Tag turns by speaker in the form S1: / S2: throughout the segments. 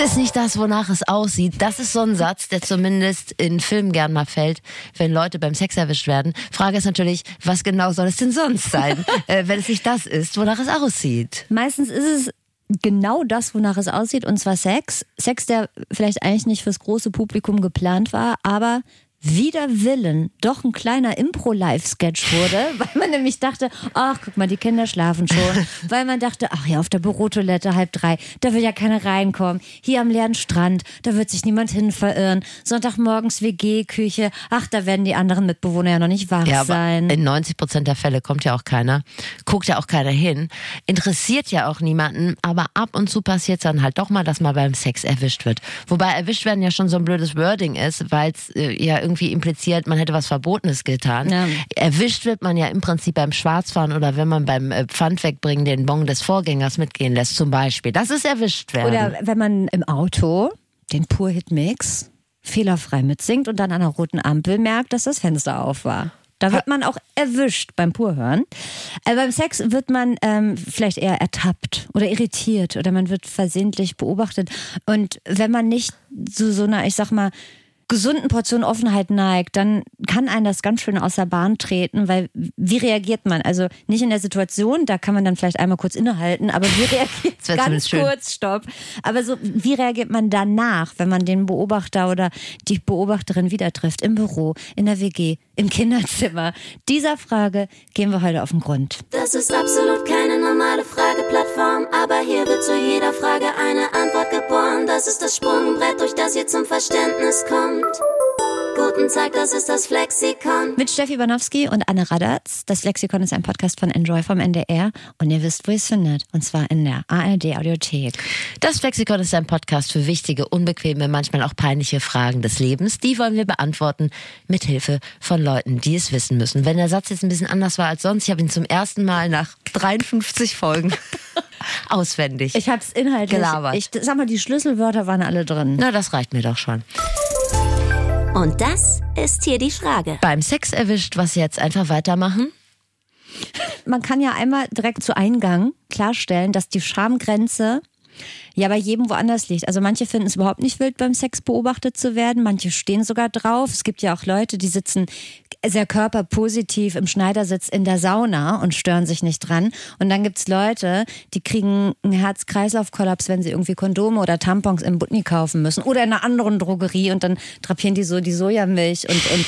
S1: Es ist nicht das, wonach es aussieht. Das ist so ein Satz, der zumindest in Filmen gern mal fällt, wenn Leute beim Sex erwischt werden. Frage ist natürlich, was genau soll es denn sonst sein, äh, wenn es nicht das ist, wonach es aussieht?
S2: Meistens ist es genau das, wonach es aussieht, und zwar Sex. Sex, der vielleicht eigentlich nicht fürs große Publikum geplant war, aber wider Willen doch ein kleiner Impro-Live-Sketch wurde, weil man nämlich dachte, ach, guck mal, die Kinder schlafen schon. weil man dachte, ach ja, auf der Bürotoilette halb drei, da will ja keiner reinkommen. Hier am leeren Strand, da wird sich niemand hin verirren. Sonntagmorgens WG-Küche, ach, da werden die anderen Mitbewohner ja noch nicht wach
S1: Ja,
S2: sein.
S1: in 90 Prozent der Fälle kommt ja auch keiner, guckt ja auch keiner hin, interessiert ja auch niemanden, aber ab und zu passiert es dann halt doch mal, dass man beim Sex erwischt wird. Wobei erwischt werden ja schon so ein blödes Wording ist, weil es äh, ja irgendwie impliziert, man hätte was Verbotenes getan.
S2: Ja.
S1: Erwischt wird man ja im Prinzip beim Schwarzfahren oder wenn man beim äh, Pfand wegbringen den Bon des Vorgängers mitgehen lässt zum Beispiel. Das ist erwischt werden.
S2: Oder wenn man im Auto den Pur-Hit-Mix fehlerfrei mitsingt und dann an einer roten Ampel merkt, dass das Fenster auf war. Da wird man auch erwischt beim Purhören. Äh, beim Sex wird man ähm, vielleicht eher ertappt oder irritiert oder man wird versehentlich beobachtet. Und wenn man nicht zu so einer, ich sag mal, gesunden Portion Offenheit neigt, dann kann einen das ganz schön aus der Bahn treten, weil wie reagiert man? Also nicht in der Situation, da kann man dann vielleicht einmal kurz innehalten, aber wie reagiert
S1: Das wär
S2: ganz kurz, stopp. Aber so, wie reagiert man danach, wenn man den Beobachter oder die Beobachterin wieder trifft? Im Büro, in der WG, im Kinderzimmer? Dieser Frage gehen wir heute auf den Grund.
S3: Das ist absolut keine normale Frageplattform, aber hier wird zu jeder Frage eine Antwort geboren. Das ist das Sprungbrett, durch das ihr zum Verständnis kommt. Tag, das ist das Flexikon.
S2: Mit Steffi Banowski und Anne Radatz. Das Lexikon ist ein Podcast von Enjoy vom NDR und ihr wisst, wo ihr es findet. Und zwar in der ARD Audiothek.
S1: Das Flexikon ist ein Podcast für wichtige, unbequeme, manchmal auch peinliche Fragen des Lebens. Die wollen wir beantworten mit Hilfe von Leuten, die es wissen müssen. Wenn der Satz jetzt ein bisschen anders war als sonst, ich habe ihn zum ersten Mal nach 53 Folgen auswendig.
S2: Ich hab's inhaltlich.
S1: Gelabert.
S2: Ich sag mal, die Schlüsselwörter waren alle drin.
S1: Na, das reicht mir doch schon.
S3: Und das ist hier die Frage.
S1: Beim Sex erwischt, was jetzt einfach weitermachen?
S2: Man kann ja einmal direkt zu Eingang klarstellen, dass die Schamgrenze ja bei jedem woanders liegt. Also manche finden es überhaupt nicht wild, beim Sex beobachtet zu werden. Manche stehen sogar drauf. Es gibt ja auch Leute, die sitzen sehr körperpositiv im Schneidersitz in der Sauna und stören sich nicht dran. Und dann gibt's Leute, die kriegen einen Herz-Kreislauf-Kollaps, wenn sie irgendwie Kondome oder Tampons im Butni kaufen müssen oder in einer anderen Drogerie und dann drapieren die so die Sojamilch und, und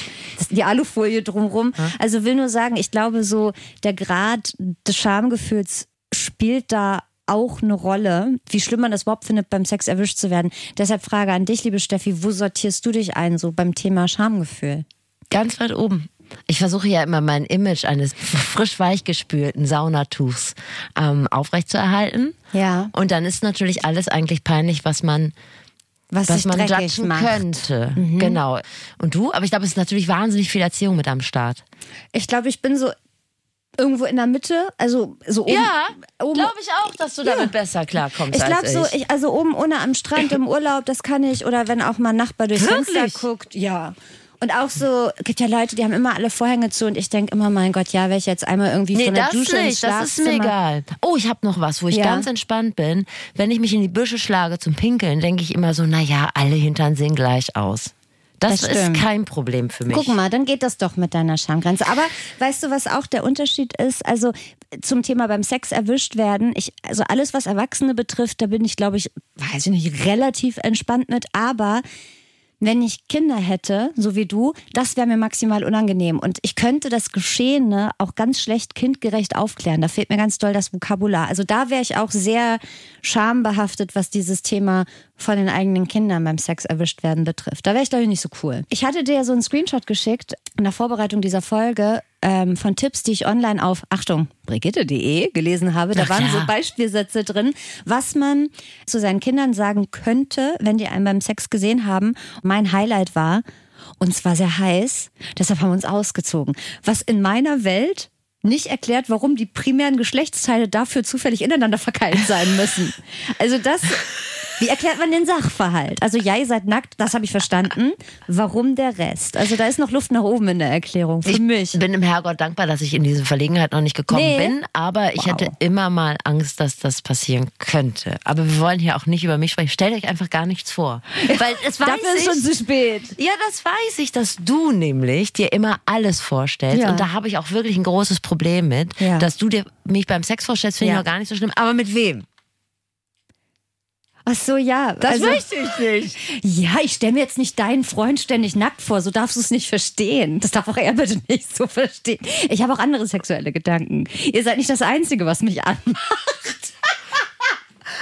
S2: die Alufolie drumrum. Also will nur sagen, ich glaube so, der Grad des Schamgefühls spielt da auch eine Rolle, wie schlimm man das überhaupt findet, beim Sex erwischt zu werden. Deshalb Frage an dich, liebe Steffi, wo sortierst du dich ein, so beim Thema Schamgefühl?
S1: Ganz weit oben. Ich versuche ja immer mein Image eines frisch weichgespülten Saunatuchs ähm, aufrechtzuerhalten.
S2: Ja.
S1: Und dann ist natürlich alles eigentlich peinlich, was man
S2: Was,
S1: was man judgen
S2: macht.
S1: könnte. Genau. Und du? Aber ich glaube, es ist natürlich wahnsinnig viel Erziehung mit am Start.
S2: Ich glaube, ich bin so irgendwo in der Mitte, also so oben. oben
S1: glaube ich auch, dass du damit besser klarkommst
S2: Ich glaube
S1: als
S2: so,
S1: ich.
S2: ich, also oben ohne am Strand im Urlaub, das kann ich. Oder wenn auch mal ein Nachbar durchs
S1: Wirklich?
S2: Fenster guckt, ja. Und auch so, gibt ja Leute, die haben immer alle Vorhänge zu und ich denke immer, mein Gott, ja, wäre ich jetzt einmal irgendwie
S1: Nee,
S2: von der
S1: das
S2: Dusche ins
S1: nicht, das ist mir egal. Oh, ich habe noch was, wo ich
S2: Ja.
S1: ganz entspannt bin. Wenn ich mich in die Büsche schlage zum Pinkeln, denke ich immer so, na ja, alle Hintern sehen gleich aus. Das,
S2: Das
S1: ist kein Problem für mich.
S2: Guck mal, dann geht das doch mit deiner Schamgrenze. Aber weißt du, was auch der Unterschied ist? Also zum Thema beim Sex erwischt werden. Ich, also alles, was Erwachsene betrifft, da bin ich, glaube ich, weiß ich nicht, relativ entspannt mit. Aber wenn ich Kinder hätte, so wie du, das wäre mir maximal unangenehm. Und ich könnte das Geschehene auch ganz schlecht kindgerecht aufklären. Da fehlt mir ganz doll das Vokabular. Also da wäre ich auch sehr schambehaftet, was dieses Thema von den eigenen Kindern beim Sex erwischt werden betrifft. Da wäre ich, glaube ich, nicht so cool. Ich hatte dir so einen Screenshot geschickt in der Vorbereitung dieser Folge ähm, von Tipps, die ich online auf, Achtung, brigitte.de gelesen habe. Da
S1: Ach
S2: waren
S1: ja.
S2: so Beispielsätze drin, was man zu seinen Kindern sagen könnte, wenn die einen beim Sex gesehen haben. Mein Highlight war, und zwar sehr heiß, deshalb haben wir uns ausgezogen. Was in meiner Welt nicht erklärt, warum die primären Geschlechtsteile dafür zufällig ineinander verkeilt sein müssen. Also das Wie erklärt man den Sachverhalt? Also ja, ihr seid nackt, das habe ich verstanden. Warum der Rest? Also da ist noch Luft nach oben in der Erklärung für
S1: ich
S2: mich.
S1: bin dem Herrgott dankbar, dass ich in diese Verlegenheit noch nicht gekommen
S2: Nee.
S1: bin, aber ich
S2: Wow.
S1: hatte immer mal Angst, dass das passieren könnte. Aber wir wollen hier auch nicht über mich sprechen. Stellt euch einfach gar nichts vor. Weil es weiß
S2: Dafür ist
S1: ich,
S2: schon zu spät.
S1: Ja, das weiß ich, dass du nämlich dir immer alles vorstellst.
S2: Ja.
S1: Und da habe ich auch wirklich ein großes Problem mit,
S2: Ja.
S1: dass du dir mich beim Sex vorstellst, finde
S2: Ja.
S1: ich auch gar nicht so schlimm. Aber mit wem?
S2: Ach so, ja. also,
S1: ich nicht.
S2: Ja, ich stelle mir jetzt nicht deinen Freund ständig nackt vor. So darfst du es nicht verstehen. Das darf auch er bitte nicht so verstehen. Ich habe auch andere sexuelle Gedanken. Ihr seid nicht das Einzige, was mich anmacht.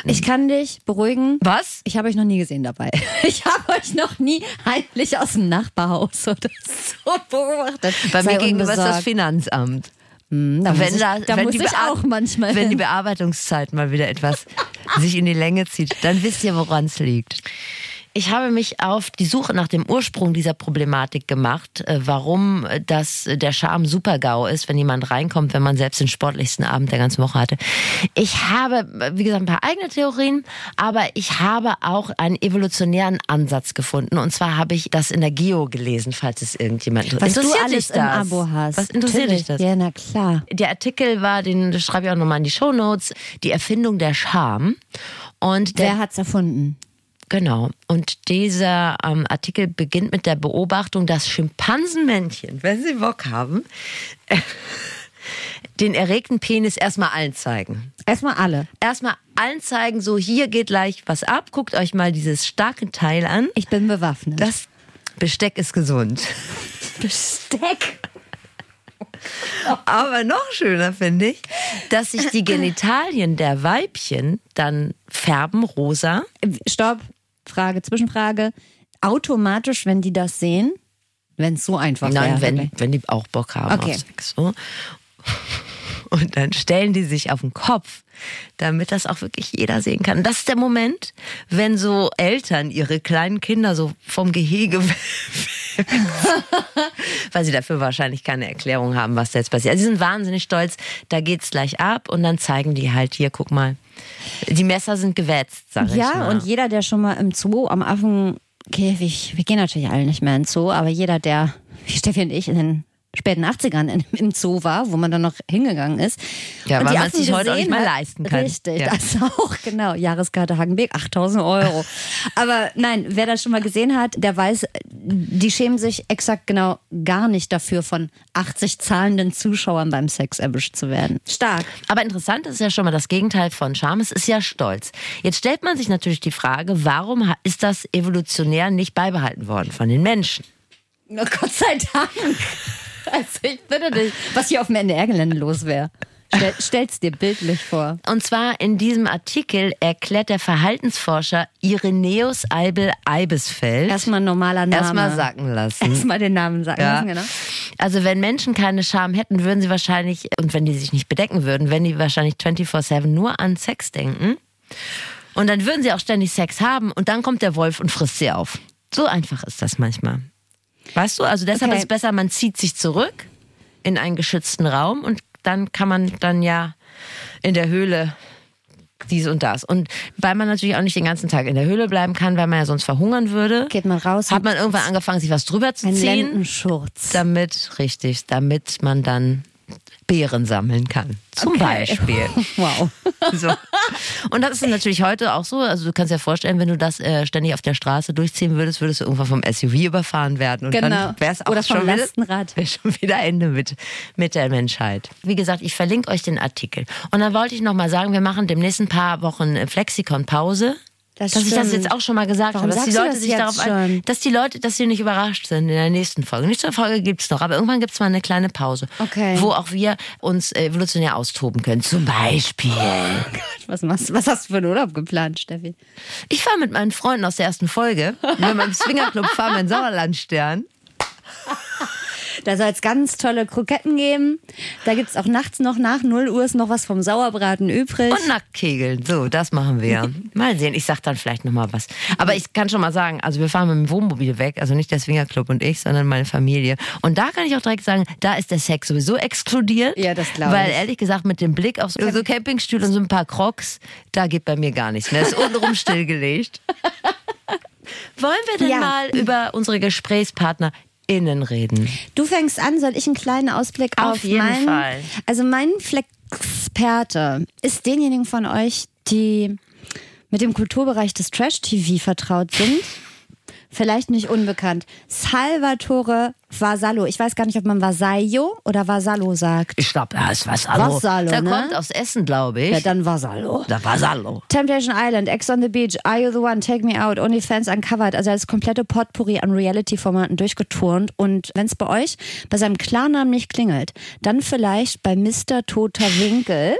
S2: Ich kann dich beruhigen.
S1: Was?
S2: Ich habe euch noch nie gesehen dabei. Ich habe euch noch nie heimlich aus dem Nachbarhaus oder so beobachtet.
S1: Bei
S2: Sei
S1: mir gegenüber ist das. Finanzamt.
S2: Hm, da muss
S1: wenn
S2: ich,
S1: da,
S2: da
S1: wenn
S2: muss
S1: die
S2: ich
S1: Bear-
S2: auch manchmal
S1: Wenn die. Bearbeitungszeit mal wieder etwas sich in die Länge zieht, dann wisst ihr, woran es liegt. Ich habe mich auf die Suche nach dem Ursprung dieser Problematik gemacht, äh, warum äh, das äh, der Charme Super-GAU ist, wenn jemand reinkommt, wenn man selbst den sportlichsten Abend der ganzen Woche hatte. Ich habe, wie gesagt, ein paar eigene Theorien, aber ich habe auch einen evolutionären Ansatz gefunden. Und zwar habe ich das in der Geo gelesen, falls es irgendjemand
S2: was du
S1: interessiert.
S2: alles im
S1: das?
S2: Abo hast.
S1: Was interessiert dich das?
S2: Ja, na klar.
S1: Der Artikel war, den schreibe ich auch nochmal in die Shownotes, die Erfindung der Scham. Und der,
S2: Wer hat's erfunden?
S1: Genau. Und dieser ähm, Artikel beginnt mit der Beobachtung, dass Schimpansenmännchen, wenn sie Bock haben, den erregten Penis erstmal allen zeigen.
S2: Erstmal alle.
S1: Erstmal allen zeigen, so hier geht gleich was ab, guckt euch mal dieses starke Teil an.
S2: Ich bin bewaffnet.
S1: Das Besteck ist gesund.
S2: Besteck.
S1: Aber noch schöner finde ich, dass sich die Genitalien der Weibchen dann färben rosa.
S2: Stopp. Frage, Zwischenfrage. Automatisch, wenn die das sehen, wenn es so einfach
S1: Nein,
S2: wäre.
S1: wenn, wenn die auch Bock haben
S2: Okay.
S1: auf Sex. So. Und dann stellen die sich auf den Kopf, damit das auch wirklich jeder sehen kann. Und das ist der Moment, wenn so Eltern ihre kleinen Kinder so vom Gehege weil sie dafür wahrscheinlich keine Erklärung haben, was da jetzt passiert. Also sie sind wahnsinnig stolz, da geht's gleich ab und dann zeigen die halt hier, guck mal, die Messer sind gewetzt, sag ich
S2: Ja,
S1: mal.
S2: und jeder, der schon mal im Zoo am Affenkäfig, wir gehen natürlich alle nicht mehr in den Zoo, aber jeder, der, wie Steffi und ich, in den späten 80ern in, im Zoo war, wo man dann noch hingegangen ist.
S1: Ja,
S2: und
S1: weil man sich heute auch nicht mehr leisten kann.
S2: Richtig,
S1: Ja.
S2: das auch, genau. Jahreskarte Hagenbeek, 8000 Euro. Aber nein, wer das schon mal gesehen hat, der weiß, die schämen sich exakt genau gar nicht dafür, von 80 zahlenden Zuschauern beim Sex erwischt zu werden. Stark.
S1: Aber interessant ist ja schon mal das Gegenteil von Scham. Es ist ja Stolz. Jetzt stellt man sich natürlich die Frage, warum ist das evolutionär nicht beibehalten worden von den Menschen?
S2: Na Gott sei Dank. Also ich bitte dich, was hier auf dem NDR-Gelände los wäre. Stell, stell's dir bildlich vor.
S1: Und zwar in diesem Artikel erklärt der Verhaltensforscher Ireneus Eibel Eibesfeld.
S2: Erstmal normaler Name.
S1: Erstmal sacken lassen.
S2: Erstmal den Namen sagen
S1: Ja.
S2: lassen, genau.
S1: Also wenn Menschen keine Scham hätten, würden sie wahrscheinlich, und wenn die sich nicht bedecken würden, wenn die wahrscheinlich 24-7 nur an Sex denken. Und dann würden sie auch ständig Sex haben und dann kommt der Wolf und frisst sie auf. So einfach ist das manchmal. Weißt du? Also deshalb
S2: Okay.
S1: ist es besser, man zieht sich zurück in einen geschützten Raum und dann kann man dann ja in der Höhle dies und das. Und weil man natürlich auch nicht den ganzen Tag in der Höhle bleiben kann, weil man ja sonst verhungern würde,
S2: Geht man raus
S1: hat man irgendwann angefangen, sich was drüber zu
S2: ein
S1: ziehen. Damit, richtig, damit man dann Beeren sammeln kann. Zum
S2: Okay.
S1: Beispiel.
S2: Wow.
S1: So. Und das ist natürlich heute auch so. Also du kannst dir vorstellen, wenn du das äh, ständig auf der Straße durchziehen würdest, würdest du irgendwann vom SUV überfahren werden. Und
S2: Genau.
S1: dann wäre es auch
S2: Oder vom
S1: schon wieder,
S2: Lastenrad.
S1: wär schon wieder Ende mit, mit der Menschheit. Wie gesagt, ich verlinke euch den Artikel. Und dann wollte ich noch mal sagen, wir machen demnächst ein paar Wochen äh, Flexikon-Pause.
S2: Das
S1: dass ich das
S2: stimmt.
S1: jetzt auch schon mal gesagt
S2: Warum
S1: habe, dass die Leute
S2: das
S1: sich darauf ein, dass die Leute, dass sie nicht überrascht sind in der nächsten Folge. Nächste Folge gibt's noch, aber irgendwann gibt's mal eine kleine Pause,
S2: Okay.
S1: wo auch wir uns äh, evolutionär austoben können. Zum Beispiel.
S2: Was, machst, was hast du für einen Urlaub geplant, Steffi?
S1: Ich fahre mit meinen Freunden aus der ersten Folge, mit meinem Swingerclub fahren wir in Sauerlandstern.
S2: Da soll es ganz tolle Kroketten geben. Da gibt es auch nachts noch nach 0 Uhr ist noch was vom Sauerbraten übrig.
S1: Und Nacktkegeln. So, das machen wir. Mal sehen, ich sag dann vielleicht nochmal was. Aber ich kann schon mal sagen, also wir fahren mit dem Wohnmobil weg, also nicht der Swingerclub und ich, sondern meine Familie. Und da kann ich auch direkt sagen, da ist der Sex sowieso exkludiert.
S2: Ja, das glaub
S1: Weil
S2: ich.
S1: ehrlich gesagt, mit dem Blick auf so, so Campingstühle und so ein paar Crocs, da geht bei mir gar nichts mehr. Ist untenrum stillgelegt. Wollen wir denn
S2: Ja.
S1: mal über unsere GesprächspartnerInnen reden?
S2: Du fängst an, soll ich einen kleinen Ausblick
S1: Auf
S2: auf,
S1: jeden
S2: meinen?
S1: Fall.
S2: Also mein Flexperte ist denjenigen von euch, die mit dem Kulturbereich des Trash-TV vertraut sind. Vielleicht nicht unbekannt. Salvatore Vasallo. Ich weiß gar nicht, ob man Vasallo oder Vasallo sagt.
S1: Ich glaube, ja, ist was Hallo.
S2: Vassallo,
S1: Der
S2: ne?
S1: kommt aus Essen, glaube ich.
S2: Ja, dann Vasallo.
S1: da war Sallo.
S2: Temptation Island, Ex on the Beach, Are You the One, Take Me Out, OnlyFans Uncovered. Also als komplette Potpourri an Reality-Formaten durchgeturnt. Und wenn es bei euch bei seinem Klarnamen nicht klingelt, dann vielleicht bei Mr. Toter Winkel.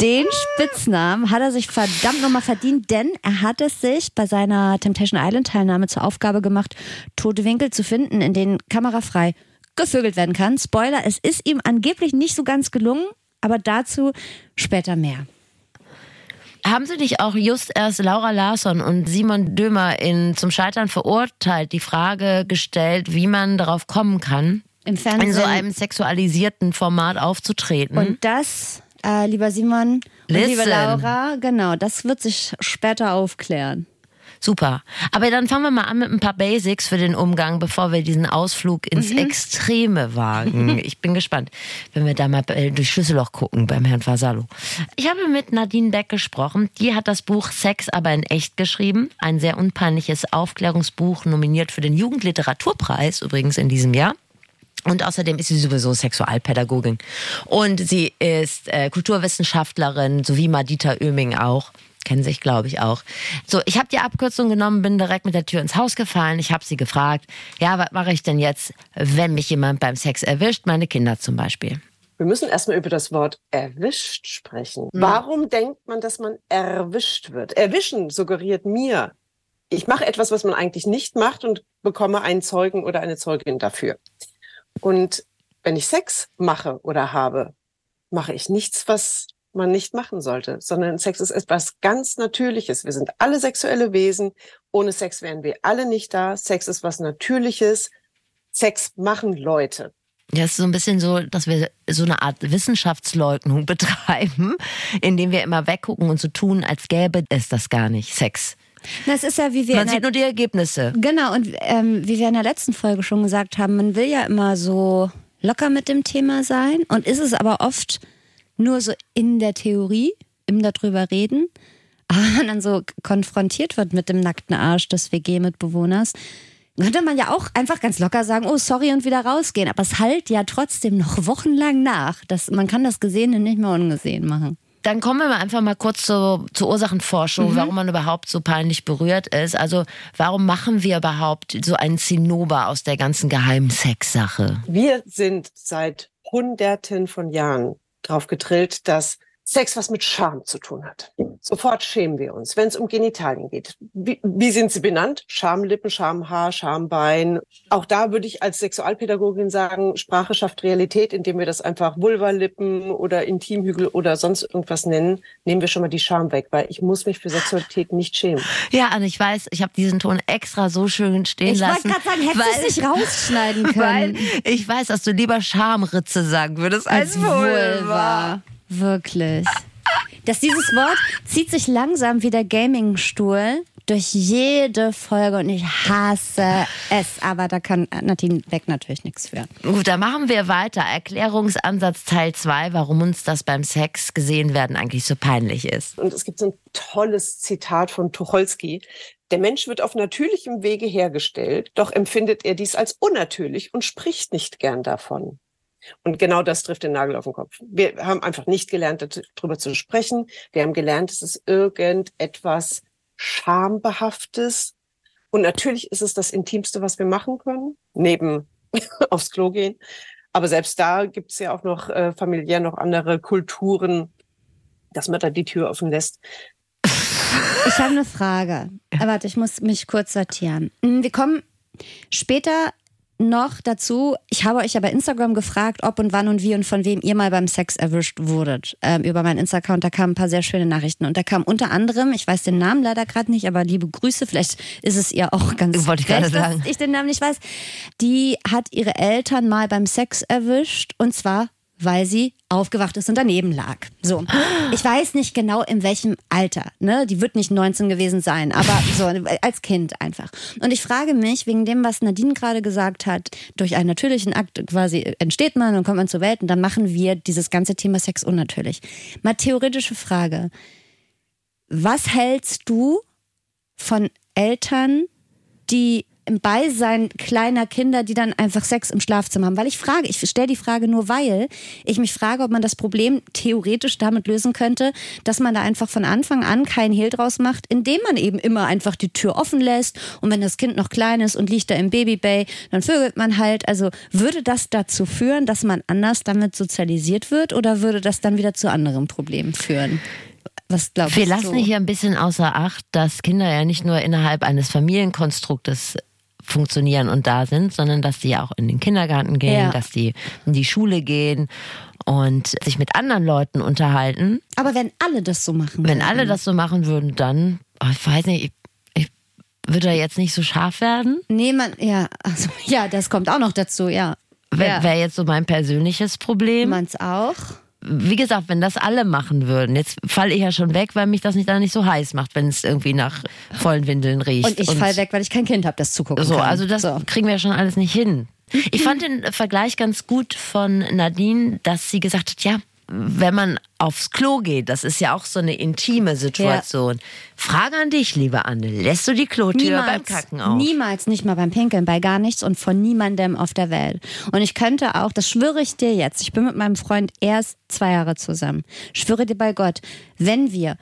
S2: Den Spitznamen hat er sich verdammt nochmal verdient, denn er hat es sich bei seiner Temptation Island Teilnahme zur Aufgabe gemacht, tote Winkel zu finden, in denen kamerafrei gevögelt werden kann. Spoiler, es ist ihm angeblich nicht so ganz gelungen, aber dazu später mehr.
S1: Haben Sie nicht auch just erst Laura Larsson und Simon Dömer in zum Scheitern verurteilt, die Frage gestellt, wie man darauf kommen kann,
S2: Im Fernsehen.
S1: in so einem sexualisierten Format aufzutreten?
S2: Und das, äh, lieber Simon und
S1: Listen.
S2: liebe Laura, genau, das wird sich später aufklären.
S1: Super. Aber dann fangen wir mal an mit ein paar Basics für den Umgang, bevor wir diesen Ausflug ins
S2: Mhm.
S1: Extreme wagen. Ich bin gespannt, wenn wir da mal äh, durch Schlüsselloch gucken beim Herrn Vassallo. Ich habe mit Nadine Beck gesprochen. Die hat das Buch Sex aber in echt geschrieben. Ein sehr unpeinliches Aufklärungsbuch, nominiert für den Jugendliteraturpreis übrigens in diesem Jahr. Und außerdem ist sie sowieso Sexualpädagogin. Und sie ist äh, Kulturwissenschaftlerin, sowie Madita Oeming auch. Kennen sich, glaube ich, auch. So, ich habe die Abkürzung genommen, bin direkt mit der Tür ins Haus gefallen. Ich habe sie gefragt, ja, was mache ich denn jetzt, wenn mich jemand beim Sex erwischt? Meine Kinder zum Beispiel.
S4: Wir müssen erstmal über das Wort erwischt sprechen. Warum denkt man, dass man erwischt wird? Erwischen suggeriert mir, ich mache etwas, was man eigentlich nicht macht und bekomme einen Zeugen oder eine Zeugin dafür. Und wenn ich Sex mache oder habe, mache ich nichts, was man nicht machen sollte, sondern Sex ist etwas ganz Natürliches. Wir sind alle sexuelle Wesen. Ohne Sex wären wir alle nicht da. Sex ist was Natürliches. Sex machen Leute.
S1: Ja, es ist so ein bisschen so, dass wir so eine Art Wissenschaftsleugnung betreiben, indem wir immer weggucken und so tun, als gäbe es das gar nicht, Sex.
S2: Das ist ja, wie wir
S1: Man sieht nur die Ergebnisse.
S2: genau und ähm, wie wir in der letzten Folge schon gesagt haben, man will ja immer so locker mit dem Thema sein und ist es aber oft nur so in der Theorie, im darüber reden, aber wenn man dann so konfrontiert wird mit dem nackten Arsch des WG-Mitbewohners, könnte man ja auch einfach ganz locker sagen, oh sorry und wieder rausgehen, aber es halt ja trotzdem noch wochenlang nach. Das, man kann das Gesehene nicht mehr ungesehen machen.
S1: Dann kommen wir mal einfach mal kurz zu, zur Ursachenforschung,
S2: Mhm.
S1: warum man überhaupt so peinlich berührt ist. Also warum machen wir überhaupt so einen Zinnober aus der ganzen Geheimsex-Sache?
S4: Wir sind seit Hunderten von Jahren drauf getrillt, dass Sex was mit Scham zu tun hat. Sofort schämen wir uns, wenn es um Genitalien geht. Wie, wie sind sie benannt? Schamlippen, Schamhaar, Schambein. Auch da würde ich als Sexualpädagogin sagen, Sprache schafft Realität, indem wir das einfach Vulvalippen oder Intimhügel oder sonst irgendwas nennen, nehmen wir schon mal die Scham weg, weil ich muss mich für Sexualität nicht schämen.
S1: Ja, Anne, ich weiß, ich habe diesen Ton extra so schön stehen
S2: Ich
S1: lassen.
S2: wollte gerade sagen, hättest du es nicht rausschneiden
S1: Weil
S2: können.
S1: ich weiß, dass du lieber Schamritze sagen würdest als,
S2: als
S1: Vulva.
S2: Vulva. Wirklich. Dass dieses Wort zieht sich langsam wie der Gaming-Stuhl durch jede Folge und ich hasse es. Aber da kann Nadine Beck natürlich nichts für.
S1: Gut, dann machen wir weiter. Erklärungsansatz Teil 2, warum uns das beim Sex gesehen werden eigentlich so peinlich ist.
S4: Und es gibt so ein tolles Zitat von Tucholsky. Der Mensch wird auf natürlichem Wege hergestellt, doch empfindet er dies als unnatürlich und spricht nicht gern davon. Und genau das trifft den Nagel auf den Kopf. Wir haben einfach nicht gelernt, darüber zu sprechen. Wir haben gelernt, es ist irgendetwas Schambehaftes. Und natürlich ist es das Intimste, was wir machen können, neben aufs Klo gehen. Aber selbst da gibt es ja auch noch äh, familiär noch andere Kulturen, dass man da die Tür offen lässt.
S2: Ich habe eine Frage. Aber warte, ich muss mich kurz sortieren. Mm, Wir kommen später noch dazu, ich habe euch ja bei Instagram gefragt, ob und wann und wie und von wem ihr mal beim Sex erwischt wurdet. Ähm, über meinen Insta-Account, da kamen ein paar sehr schöne Nachrichten. Und da kam unter anderem, ich weiß den Namen leider gerade nicht, aber liebe Grüße, vielleicht ist es ihr auch ganz
S1: Wollte ich gerade
S2: recht, dass
S1: sagen.
S2: ich den Namen nicht weiß. Die hat ihre Eltern mal beim Sex erwischt und zwar weil sie aufgewacht ist und daneben lag. So. Ich weiß nicht genau in welchem Alter, ne? Die wird nicht 19 gewesen sein, aber so als Kind einfach. Und ich frage mich, wegen dem, was Nadine gerade gesagt hat, durch einen natürlichen Akt quasi entsteht man und kommt man zur Welt und dann machen wir dieses ganze Thema Sex unnatürlich. Mal theoretische Frage. Was hältst du von Eltern, die im Beisein kleiner Kinder, die dann einfach Sex im Schlafzimmer haben. Weil ich frage, ich stelle die Frage nur, weil ich mich frage, ob man das Problem theoretisch damit lösen könnte, dass man da einfach von Anfang an keinen Hehl draus macht, indem man eben immer einfach die Tür offen lässt und wenn das Kind noch klein ist und liegt da im Babybay, dann vögelt man halt. Also würde das dazu führen, dass man anders damit sozialisiert wird oder würde das dann wieder zu anderen Problemen führen? Was glaubst
S1: Wir lassen hier ein bisschen außer Acht, dass Kinder ja nicht nur innerhalb eines Familienkonstruktes funktionieren und da sind, sondern dass ja auch in den Kindergarten gehen,
S2: Ja.
S1: dass die in die Schule gehen und sich mit anderen Leuten unterhalten.
S2: Aber wenn alle das so machen
S1: Wenn
S2: würden.
S1: alle das so machen würden, dann, oh, ich weiß nicht, ich, ich würde da jetzt nicht so scharf werden.
S2: Nee, man, ja, also, ja, das kommt auch noch dazu, ja.
S1: Wäre
S2: Ja.
S1: wär jetzt so mein persönliches Problem.
S2: Meins auch.
S1: Wie gesagt, wenn das alle machen würden, jetzt falle ich ja schon weg, weil mich das nicht, dann nicht so heiß macht, wenn es irgendwie nach vollen Windeln riecht.
S2: Und ich fall weg, weil ich kein Kind habe, das zugucken
S1: So,
S2: kann.
S1: also das
S2: So.
S1: kriegen wir ja schon alles nicht hin. Ich fand den Vergleich ganz gut von Nadine, dass sie gesagt hat, ja, wenn man aufs Klo geht, das ist ja auch so eine intime Situation. Frage an dich, liebe Anne, lässt du die Klotür beim Kacken auf?
S2: Niemals, nicht mal beim Pinkeln, bei gar nichts und von niemandem auf der Welt. Und ich könnte auch, das schwöre ich dir jetzt, ich bin mit meinem Freund erst zwei Jahre zusammen. Schwöre dir bei Gott, wenn wir,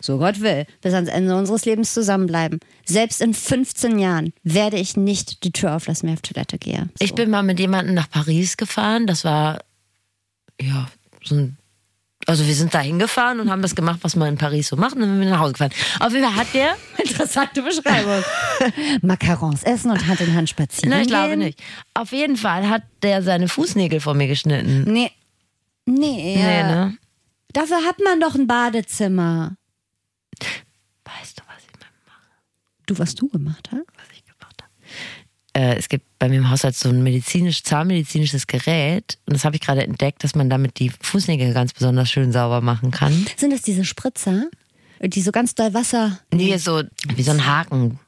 S2: so Gott will, bis ans Ende unseres Lebens zusammenbleiben, selbst in 15 Jahren werde ich nicht die Tür auflassen, wenn ich auf Toilette gehe. So.
S1: Ich bin mal mit jemandem nach Paris gefahren, das war, ja, so ein also wir sind da hingefahren und haben das gemacht, was man in Paris so macht, und dann sind wir nach Hause gefahren. Auf jeden Fall hat der,
S2: Interessante Beschreibung. Macarons essen und Hand in Hand spazieren.
S1: nein, ich glaube nicht. Auf jeden Fall hat der seine Fußnägel vor mir geschnitten.
S2: Nee. Nee.
S1: Nee, ne?
S2: Dafür hat man doch ein Badezimmer.
S1: Weißt du, was ich mal
S2: Du, was du gemacht hast?
S1: was ich gemacht habe. Äh, es gibt bei mir im Haushalt so ein medizinisch, zahnmedizinisches Gerät und das habe ich gerade entdeckt, dass man damit die Fußnägel ganz besonders schön sauber machen kann.
S2: Sind das diese Spritzer, die so ganz doll Wasser.
S1: Nee, so wie so ein Haken.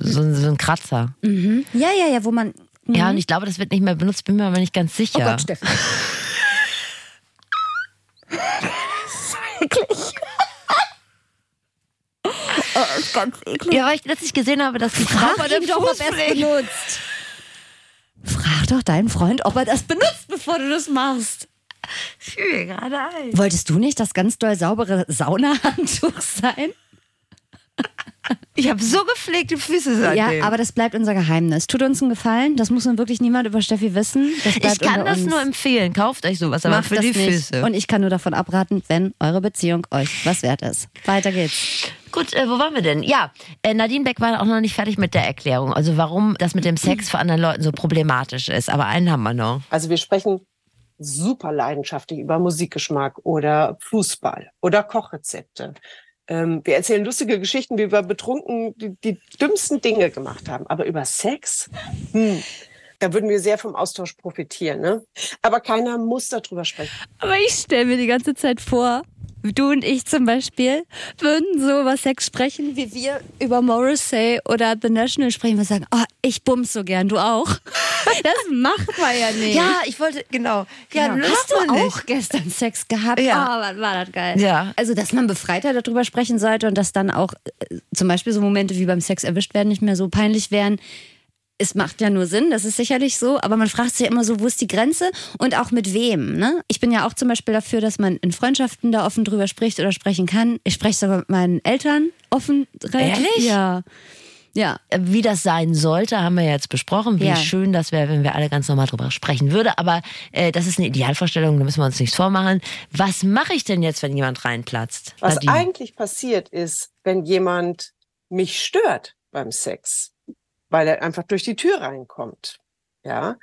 S1: So, ein- so ein Kratzer.
S2: Mhm. Ja, ja, ja, wo man. Mhm.
S1: Ja, und ich glaube, das wird nicht mehr benutzt, bin mir aber nicht ganz
S2: Oh
S1: sicher.
S2: Gott, Steffen. Oh, ist ganz eklig.
S1: ja, weil ich letztlich gesehen habe, dass die Frau
S2: ihn doch,
S1: Fußpflege-
S2: benutzt. Frag doch deinen Freund, ob er das benutzt, bevor du das machst.
S1: Mir gerade ein.
S2: Wolltest du nicht das ganz doll saubere Saunahandtuch sein?
S1: Ich habe so gepflegte Füße
S2: Ja,
S1: seitdem.
S2: aber das bleibt unser Geheimnis. Tut uns einen Gefallen, das muss nun wirklich niemand über Steffi wissen. Das
S1: ich kann das
S2: uns.
S1: nur empfehlen. Kauft euch sowas, aber
S2: Macht
S1: für
S2: das
S1: die
S2: nicht.
S1: Füße.
S2: Und ich kann nur davon abraten, wenn eure Beziehung euch was wert ist. Weiter geht's.
S1: Gut, äh, wo waren wir denn? Ja, äh, Nadine Beck war auch noch nicht fertig mit der Erklärung. Also warum das mit dem Sex für anderen Leuten so problematisch ist. Aber einen haben wir noch.
S4: Also wir sprechen super leidenschaftlich über Musikgeschmack oder Fußball oder Kochrezepte. Ähm, wir erzählen lustige Geschichten, wie wir betrunken die, die dümmsten Dinge gemacht haben. Aber über Sex, hm, da würden wir sehr vom Austausch profitieren. Ne? Aber keiner muss darüber sprechen.
S2: Aber ich stelle mir die ganze Zeit vor, du und ich zum Beispiel würden so über Sex sprechen, wie wir über Morrissey oder The National sprechen. Wir sagen, oh, ich bums so gern, du auch. Das macht man ja nicht.
S1: ich wollte, genau.
S2: Ja, hast du auch gestern Sex gehabt?
S1: Ja.
S2: Oh, was war das geil.
S1: Ja.
S2: Also, dass man befreiter darüber sprechen sollte und dass dann auch äh, zum Beispiel so Momente wie beim Sex erwischt werden nicht mehr so peinlich wären. Es macht ja nur Sinn, das ist sicherlich so, aber man fragt sich ja immer so, wo ist die Grenze und auch mit wem. Ne? Ich bin ja auch zum Beispiel dafür, dass man in Freundschaften da offen drüber spricht oder sprechen kann. Ich spreche sogar mit meinen Eltern offen.
S1: Ehrlich?
S2: Ja. Ja.
S1: Wie das sein sollte, haben wir jetzt besprochen. Wie
S2: Ja.
S1: schön das wäre, wenn wir alle ganz normal drüber sprechen würden. Aber äh, das ist eine Idealvorstellung, da müssen wir uns nichts vormachen. Was mache ich denn jetzt, wenn jemand reinplatzt?
S4: Was
S1: Nadine?
S4: eigentlich passiert ist, wenn jemand mich stört beim Sex, weil er einfach durch die Tür reinkommt, ja,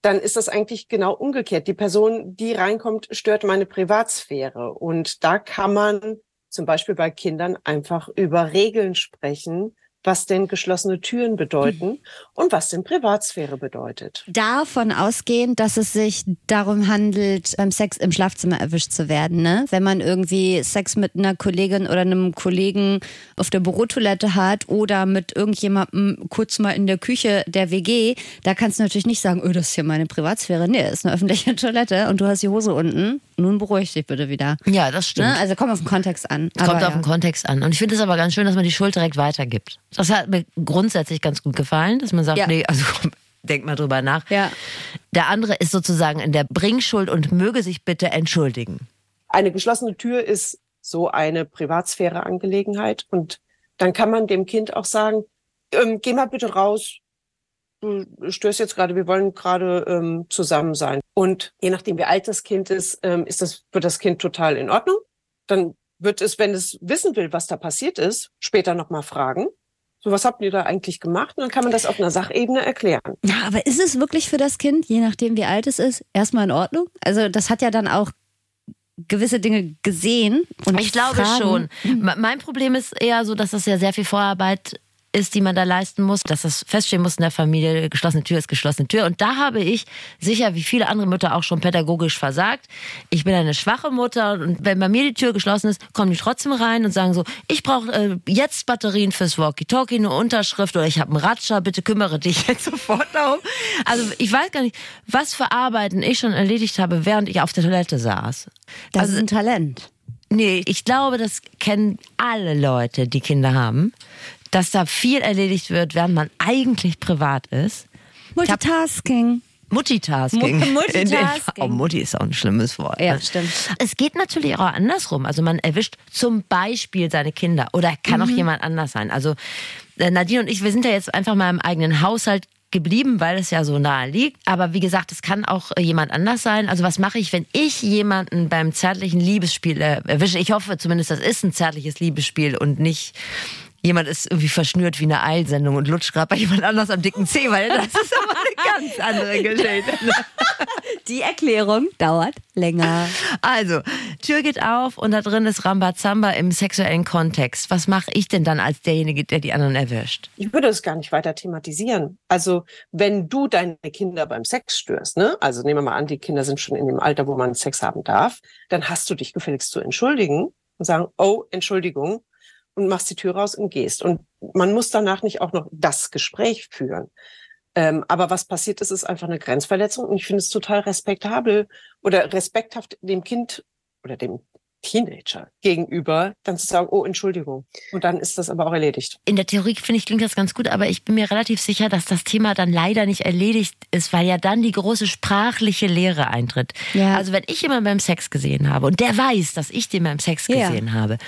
S4: dann ist das eigentlich genau umgekehrt. Die Person, die reinkommt, stört meine Privatsphäre. Und da kann man zum Beispiel bei Kindern einfach über Regeln sprechen, was denn geschlossene Türen bedeuten und was denn Privatsphäre bedeutet.
S2: Davon ausgehen, dass es sich darum handelt, beim Sex im Schlafzimmer erwischt zu werden. Ne? Wenn man irgendwie Sex mit einer Kollegin oder einem Kollegen auf der Bürotoilette hat oder mit irgendjemandem kurz mal in der Küche der WG, da kannst du natürlich nicht sagen, oh, das ist hier meine Privatsphäre. Nee, das ist eine öffentliche Toilette und du hast die Hose unten. Nun beruhig dich bitte wieder.
S1: Ja, das stimmt.
S2: Ne? Also komm auf den Kontext an.
S1: Kommt
S2: Aber
S1: auf den
S2: ja.
S1: Kontext an. Und ich finde es aber ganz schön, dass man die Schuld direkt weitergibt. Das hat mir grundsätzlich ganz gut gefallen, dass man sagt,
S2: Ja.
S1: nee, also komm, denk mal drüber nach.
S2: Ja.
S1: Der andere ist sozusagen in der Bringschuld und möge sich bitte entschuldigen.
S4: Eine geschlossene Tür ist so eine Privatsphäre-Angelegenheit und dann kann man dem Kind auch sagen, ähm, geh mal bitte raus, du störst jetzt gerade, wir wollen gerade ähm, zusammen sein. Und je nachdem, wie alt das Kind ist, ähm, ist das, wird das Kind total in Ordnung. Dann wird es, wenn es wissen will, was da passiert ist, später nochmal fragen. So, was habt ihr da eigentlich gemacht? Und dann kann man das auf einer Sachebene erklären.
S2: Ja, aber ist es wirklich für das Kind, je nachdem wie alt es ist, erstmal in Ordnung? Also das hat ja dann auch gewisse Dinge gesehen. Und
S1: Ich glaube
S2: Fragen.
S1: schon. Me- Mein Problem ist eher so, dass das ja sehr viel Vorarbeit ist, die man da leisten muss, dass das feststehen muss in der Familie, geschlossene Tür ist geschlossene Tür. Und da habe ich sicher, wie viele andere Mütter auch schon pädagogisch versagt. Ich bin eine schwache Mutter und wenn bei mir die Tür geschlossen ist, kommen die trotzdem rein und sagen so, ich brauche äh, jetzt Batterien fürs Walkie-Talkie, eine Unterschrift oder ich habe einen Ratscher, bitte kümmere dich jetzt sofort darum. Also ich weiß gar nicht, was für Arbeiten ich schon erledigt habe, während ich auf der Toilette saß.
S2: Das
S1: Also
S2: ist ein Talent.
S1: Nee, ich glaube, das kennen alle Leute, die Kinder haben, dass da viel erledigt wird, während man eigentlich privat ist.
S2: Multitasking.
S1: Multitasking.
S2: Mu-
S1: In dem
S2: Multitasking.
S1: Oh, Mutti ist auch ein schlimmes Wort.
S2: Ja, stimmt.
S1: Es geht natürlich auch andersrum. Also man erwischt zum Beispiel seine Kinder oder kann
S2: Mhm.
S1: auch jemand anders sein. Also äh, Nadine und ich, wir sind ja jetzt einfach mal im eigenen Haushalt geblieben, weil es ja so nahe liegt. Aber wie gesagt, es kann auch äh, jemand anders sein. Also was mache ich, wenn ich jemanden beim zärtlichen Liebesspiel äh, erwische? Ich hoffe zumindest, das ist ein zärtliches Liebesspiel und nicht jemand ist irgendwie verschnürt wie eine Eilsendung und lutscht gerade bei jemand anders am dicken Zeh, weil das ist aber eine ganz andere Geschichte.
S2: Die Erklärung dauert länger.
S1: Also, Tür geht auf und da drin ist Rambazamba im sexuellen Kontext. Was mache ich denn dann als derjenige, der die anderen erwischt?
S4: Ich würde es gar nicht weiter thematisieren. Also, wenn du deine Kinder beim Sex störst, ne? Also nehmen wir mal an, die Kinder sind schon in dem Alter, wo man Sex haben darf, dann hast du dich gefälligst zu entschuldigen und sagen, oh, Entschuldigung, und machst die Tür raus und gehst. Und man muss danach nicht auch noch das Gespräch führen. Ähm, aber was passiert ist, ist einfach eine Grenzverletzung und ich finde es total respektabel oder respekthaft dem Kind oder dem Teenager gegenüber, dann zu sagen, oh, Entschuldigung. Und dann ist das aber auch erledigt.
S1: In der Theorie finde ich klingt das ganz gut, aber ich bin mir relativ sicher, dass das Thema dann leider nicht erledigt ist, weil ja dann die große sprachliche Lehre eintritt.
S2: Ja.
S1: Also wenn ich jemanden beim Sex gesehen habe und der weiß, dass ich den beim Sex
S2: Ja.
S1: gesehen habe,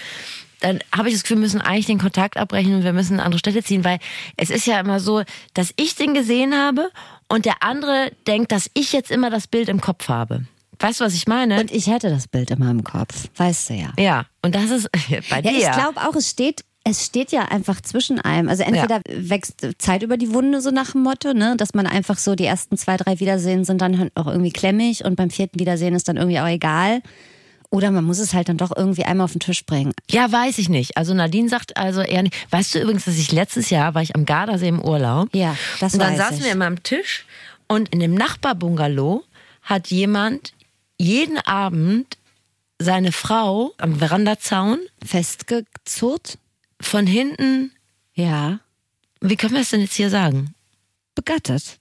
S1: dann habe ich das Gefühl, wir müssen eigentlich den Kontakt abbrechen und wir müssen in eine andere Städte ziehen, weil es ist ja immer so, dass ich den gesehen habe und der andere denkt, dass ich jetzt immer das Bild im Kopf habe. Weißt du, was ich meine?
S2: Und ich hätte das Bild in meinem Kopf, weißt du ja.
S1: ja, und das ist bei
S2: Ja,
S1: dir.
S2: ich glaube auch, es steht, es steht ja einfach zwischen einem. Also entweder wächst Zeit über die Wunde, so nach dem Motto, ne, dass man einfach so die ersten zwei, drei Wiedersehen sind dann auch irgendwie klemmig und beim vierten Wiedersehen ist dann irgendwie auch egal. Oder man muss es halt dann doch irgendwie einmal auf den Tisch bringen.
S1: Ja, weiß ich nicht. Also Nadine sagt also eher nicht. Weißt du übrigens, dass ich letztes Jahr war ich am Gardasee im Urlaub.
S2: Ja, das
S1: Und dann saßen
S2: ich.
S1: wir immer am Tisch und in dem Nachbarbungalow hat jemand jeden Abend seine Frau am Verandazaun
S2: Festgezurrt?
S1: von hinten,
S2: Ja.
S1: wie können wir es denn jetzt hier sagen?
S2: Begattet.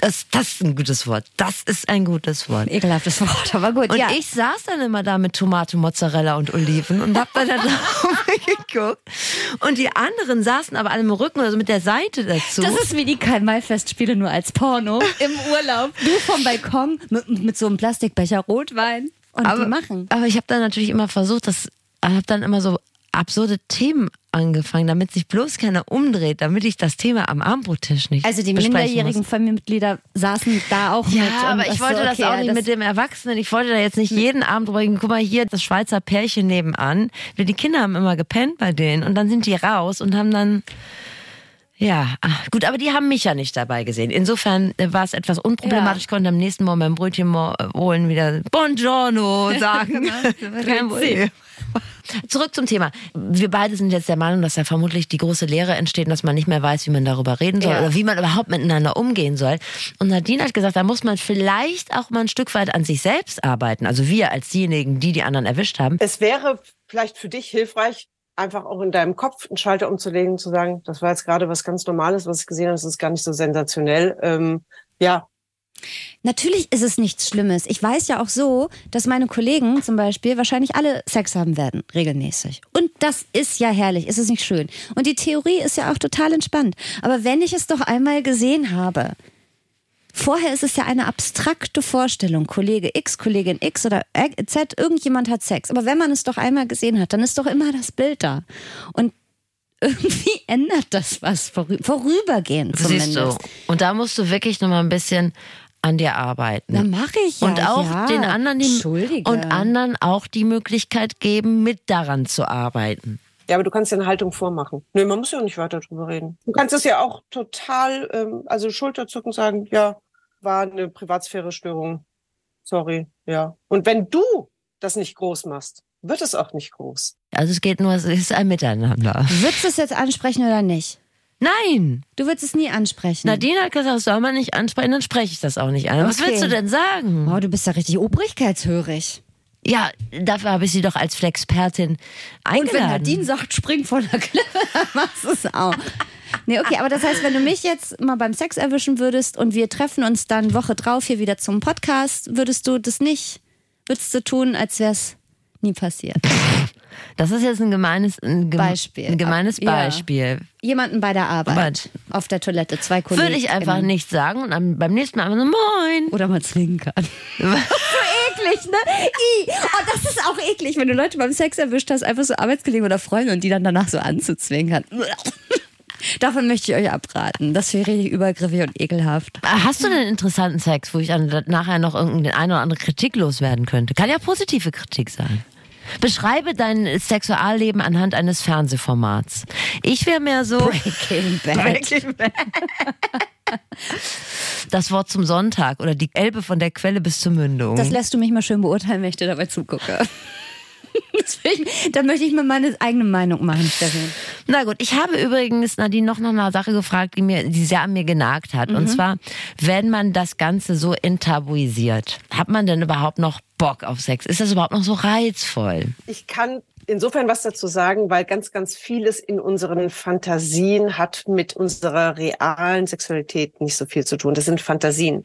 S1: Das, das ist ein gutes Wort. Das ist ein gutes Wort.
S2: Ekelhaftes Wort, aber gut.
S1: Und
S2: ja.
S1: ich saß dann immer da mit Tomate, Mozzarella und Oliven und hab dann da drauf geguckt. Und die anderen saßen aber alle im Rücken oder so mit der Seite dazu.
S2: Das ist wie die Karl-May-Festspiele nur als Porno im Urlaub. Du vom Balkon mit, mit so einem Plastikbecher Rotwein und
S1: aber,
S2: die machen.
S1: aber ich habe dann natürlich immer versucht, das habe dann immer so absurde Themen angefangen, damit sich bloß keiner umdreht, damit ich das Thema am Abendbrottisch nicht
S2: Also die minderjährigen
S1: muss.
S2: Familienmitglieder saßen da auch mit.
S1: Ja,
S2: und
S1: aber ich
S2: ach so,
S1: wollte das
S2: okay,
S1: auch
S2: ja,
S1: nicht
S2: das-
S1: mit dem Erwachsenen. Ich wollte da jetzt nicht jeden Abend drüber gehen. Guck mal hier, das Schweizer Pärchen nebenan. Die Kinder haben immer gepennt bei denen und dann sind die raus und haben dann Ja, ach, gut, aber die haben mich ja nicht dabei gesehen. Insofern äh, war es etwas unproblematisch. Ich konnte am nächsten Morgen beim Brötchen äh, holen wieder Buongiorno sagen. Kein Problem. Zurück zum Thema. Wir beide sind jetzt der Meinung, dass da vermutlich die große Lehre entsteht, dass man nicht mehr weiß, wie man darüber reden soll
S4: Ja.
S1: oder wie man überhaupt miteinander umgehen soll. Und Nadine hat gesagt, da muss man vielleicht auch mal ein Stück weit an sich selbst arbeiten. Also wir als diejenigen, die die anderen erwischt haben.
S4: Es wäre vielleicht für dich hilfreich, einfach auch in deinem Kopf einen Schalter umzulegen, und zu sagen, das war jetzt gerade was ganz Normales, was ich gesehen habe, das ist gar nicht so sensationell. Ähm, ja,
S2: Natürlich ist es nichts Schlimmes. Ich weiß ja auch so, dass meine Kollegen zum Beispiel wahrscheinlich alle Sex haben werden, regelmäßig. Und das ist ja herrlich, ist es nicht schön. Und die Theorie ist ja auch total entspannt. Aber wenn ich es doch einmal gesehen habe, vorher ist es ja eine abstrakte Vorstellung. Kollege X, Kollegin X oder Z, irgendjemand hat Sex. Aber wenn man es doch einmal gesehen hat, dann ist doch immer das Bild da. Und irgendwie ändert das was vorü vorübergehend zumindest.
S1: Siehst du. Und da musst du wirklich nochmal ein bisschen an dir arbeiten.
S2: Na, mache ich ja.
S1: und auch
S2: ja.
S1: den anderen die, und anderen auch die Möglichkeit geben, mit daran zu arbeiten.
S4: Ja, aber du kannst ja eine Haltung vormachen. Nö, man muss ja auch nicht weiter drüber reden. Du kannst es ja auch total, ähm, also Schulterzucken sagen, ja, war eine Privatsphäre-Störung. Sorry, ja. Und wenn du das nicht groß machst, wird es auch nicht groß.
S1: Also es geht nur, es ist ein Miteinander.
S2: Würdest du es jetzt ansprechen oder nicht?
S1: Nein,
S2: Du würdest es nie ansprechen.
S1: Nadine hat gesagt, das soll man nicht ansprechen, dann spreche ich das auch nicht an. Was
S2: Okay.
S1: willst du denn sagen?
S2: Oh, du bist ja richtig obrigkeitshörig.
S1: Ja, dafür habe ich sie doch als Flexpertin
S2: Und wenn
S1: eingeladen.
S2: Nadine sagt, spring von der Klippe, dann machst du es auch. Nee, okay, aber das heißt, wenn du mich jetzt mal beim Sex erwischen würdest und wir treffen uns dann Woche drauf hier wieder zum Podcast, würdest du das nicht, würdest du tun, als wäre es nie passiert?
S1: das ist jetzt ein gemeines ein gem
S2: Beispiel.
S1: Ein gemeines
S2: Ja.
S1: Beispiel.
S2: Jemanden bei der Arbeit,
S1: Arbeit.
S2: auf der Toilette, zwei Kollegen.
S1: Würde ich einfach nicht sagen und dann beim nächsten Mal einfach so Moin.
S2: Oder mal zwinkern. so eklig, ne? I. Oh, das ist auch eklig, wenn du Leute beim Sex erwischt hast, einfach so Arbeitskollegen oder Freunde und die dann danach so anzuzwinkern. Davon möchte ich euch abraten. Das wäre richtig übergriffig und ekelhaft.
S1: Hast du denn interessanten Sex, wo ich dann nachher noch irgendeine eine oder andere Kritik loswerden könnte? Kann ja positive Kritik sein. Beschreibe dein Sexualleben anhand eines Fernsehformats. Ich wäre mehr so
S2: Breaking Bad.
S1: das Wort zum Sonntag oder die Elbe von der Quelle bis zur Mündung.
S2: Das lässt du mich mal schön beurteilen, wenn ich dir dabei zugucke. Deswegen, da möchte ich mir meine eigene Meinung machen, Stefan.
S1: Na gut, ich habe übrigens Nadine noch nach einer Sache gefragt, die mir, die sehr an mir genagt hat. Und zwar, wenn man das Ganze so enttabuisiert, hat man denn überhaupt noch Bock auf Sex? Ist das überhaupt noch so reizvoll?
S4: Ich kann insofern was dazu sagen, weil ganz, ganz vieles in unseren Fantasien hat mit unserer realen Sexualität nicht so viel zu tun. Das sind Fantasien.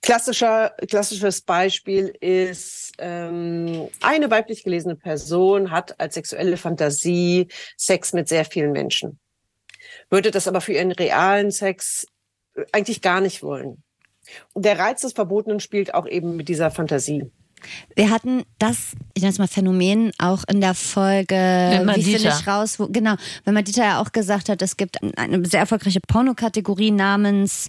S4: Klassischer, klassisches Beispiel ist, ähm, eine weiblich gelesene Person hat als sexuelle Fantasie Sex mit sehr vielen Menschen. Würde das aber für ihren realen Sex äh, eigentlich gar nicht wollen. Und der Reiz des Verbotenen spielt auch eben mit dieser Fantasie.
S2: Wir hatten das, ich nenne es mal Phänomen, auch in der Folge Wie finde ich raus? Wo, genau, wenn man Dieter ja auch gesagt hat, es gibt eine sehr erfolgreiche Pornokategorie namens,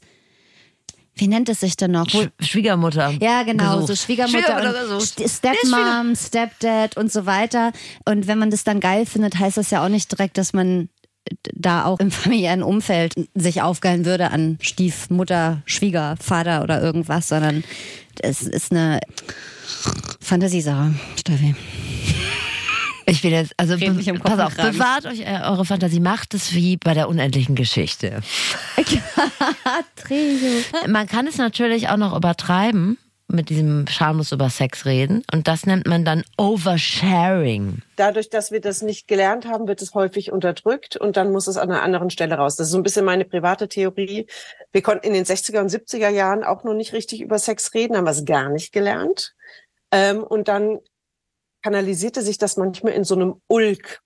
S2: wie nennt es sich denn noch?
S1: Sch Schwiegermutter.
S2: Ja, genau,
S1: gesucht.
S2: so Schwiegermutter,
S1: Schwiegermutter.
S2: St- Stepmom, Stepdad und so weiter. Und wenn man das dann geil findet, heißt das ja auch nicht direkt, dass man da auch im familiären Umfeld sich aufgeilen würde an Stiefmutter, Schwiegervater oder irgendwas, sondern es ist eine Fantasiesache, Steffi.
S1: Ich bin jetzt, also
S2: Red mich
S1: be
S2: im Kopf
S1: pass auf,
S2: Kragen.
S1: bewahrt euch äh, eure Fantasie, macht es wie bei der unendlichen Geschichte. Man kann es natürlich auch noch übertreiben mit diesem schamlos über Sex reden und das nennt man dann Oversharing.
S4: dadurch, dass wir das nicht gelernt haben, wird es häufig unterdrückt und dann muss es an einer anderen Stelle raus. Das ist so ein bisschen meine private Theorie. Wir konnten in den 60er und 70er Jahren auch noch nicht richtig über Sex reden, haben wir es gar nicht gelernt. Ähm, und dann kanalisierte sich das manchmal in so einem Ulk,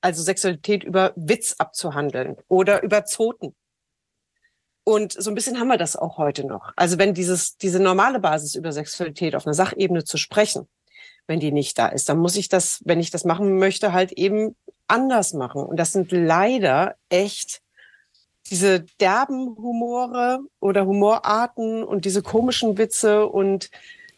S4: also Sexualität über Witz abzuhandeln oder über Zoten. Und so ein bisschen haben wir das auch heute noch. Also wenn dieses, diese normale Basis über Sexualität auf einer Sachebene zu sprechen, wenn die nicht da ist, dann muss ich das, wenn ich das machen möchte, halt eben anders machen. Und das sind leider echt diese derben Humore oder Humorarten und diese komischen Witze und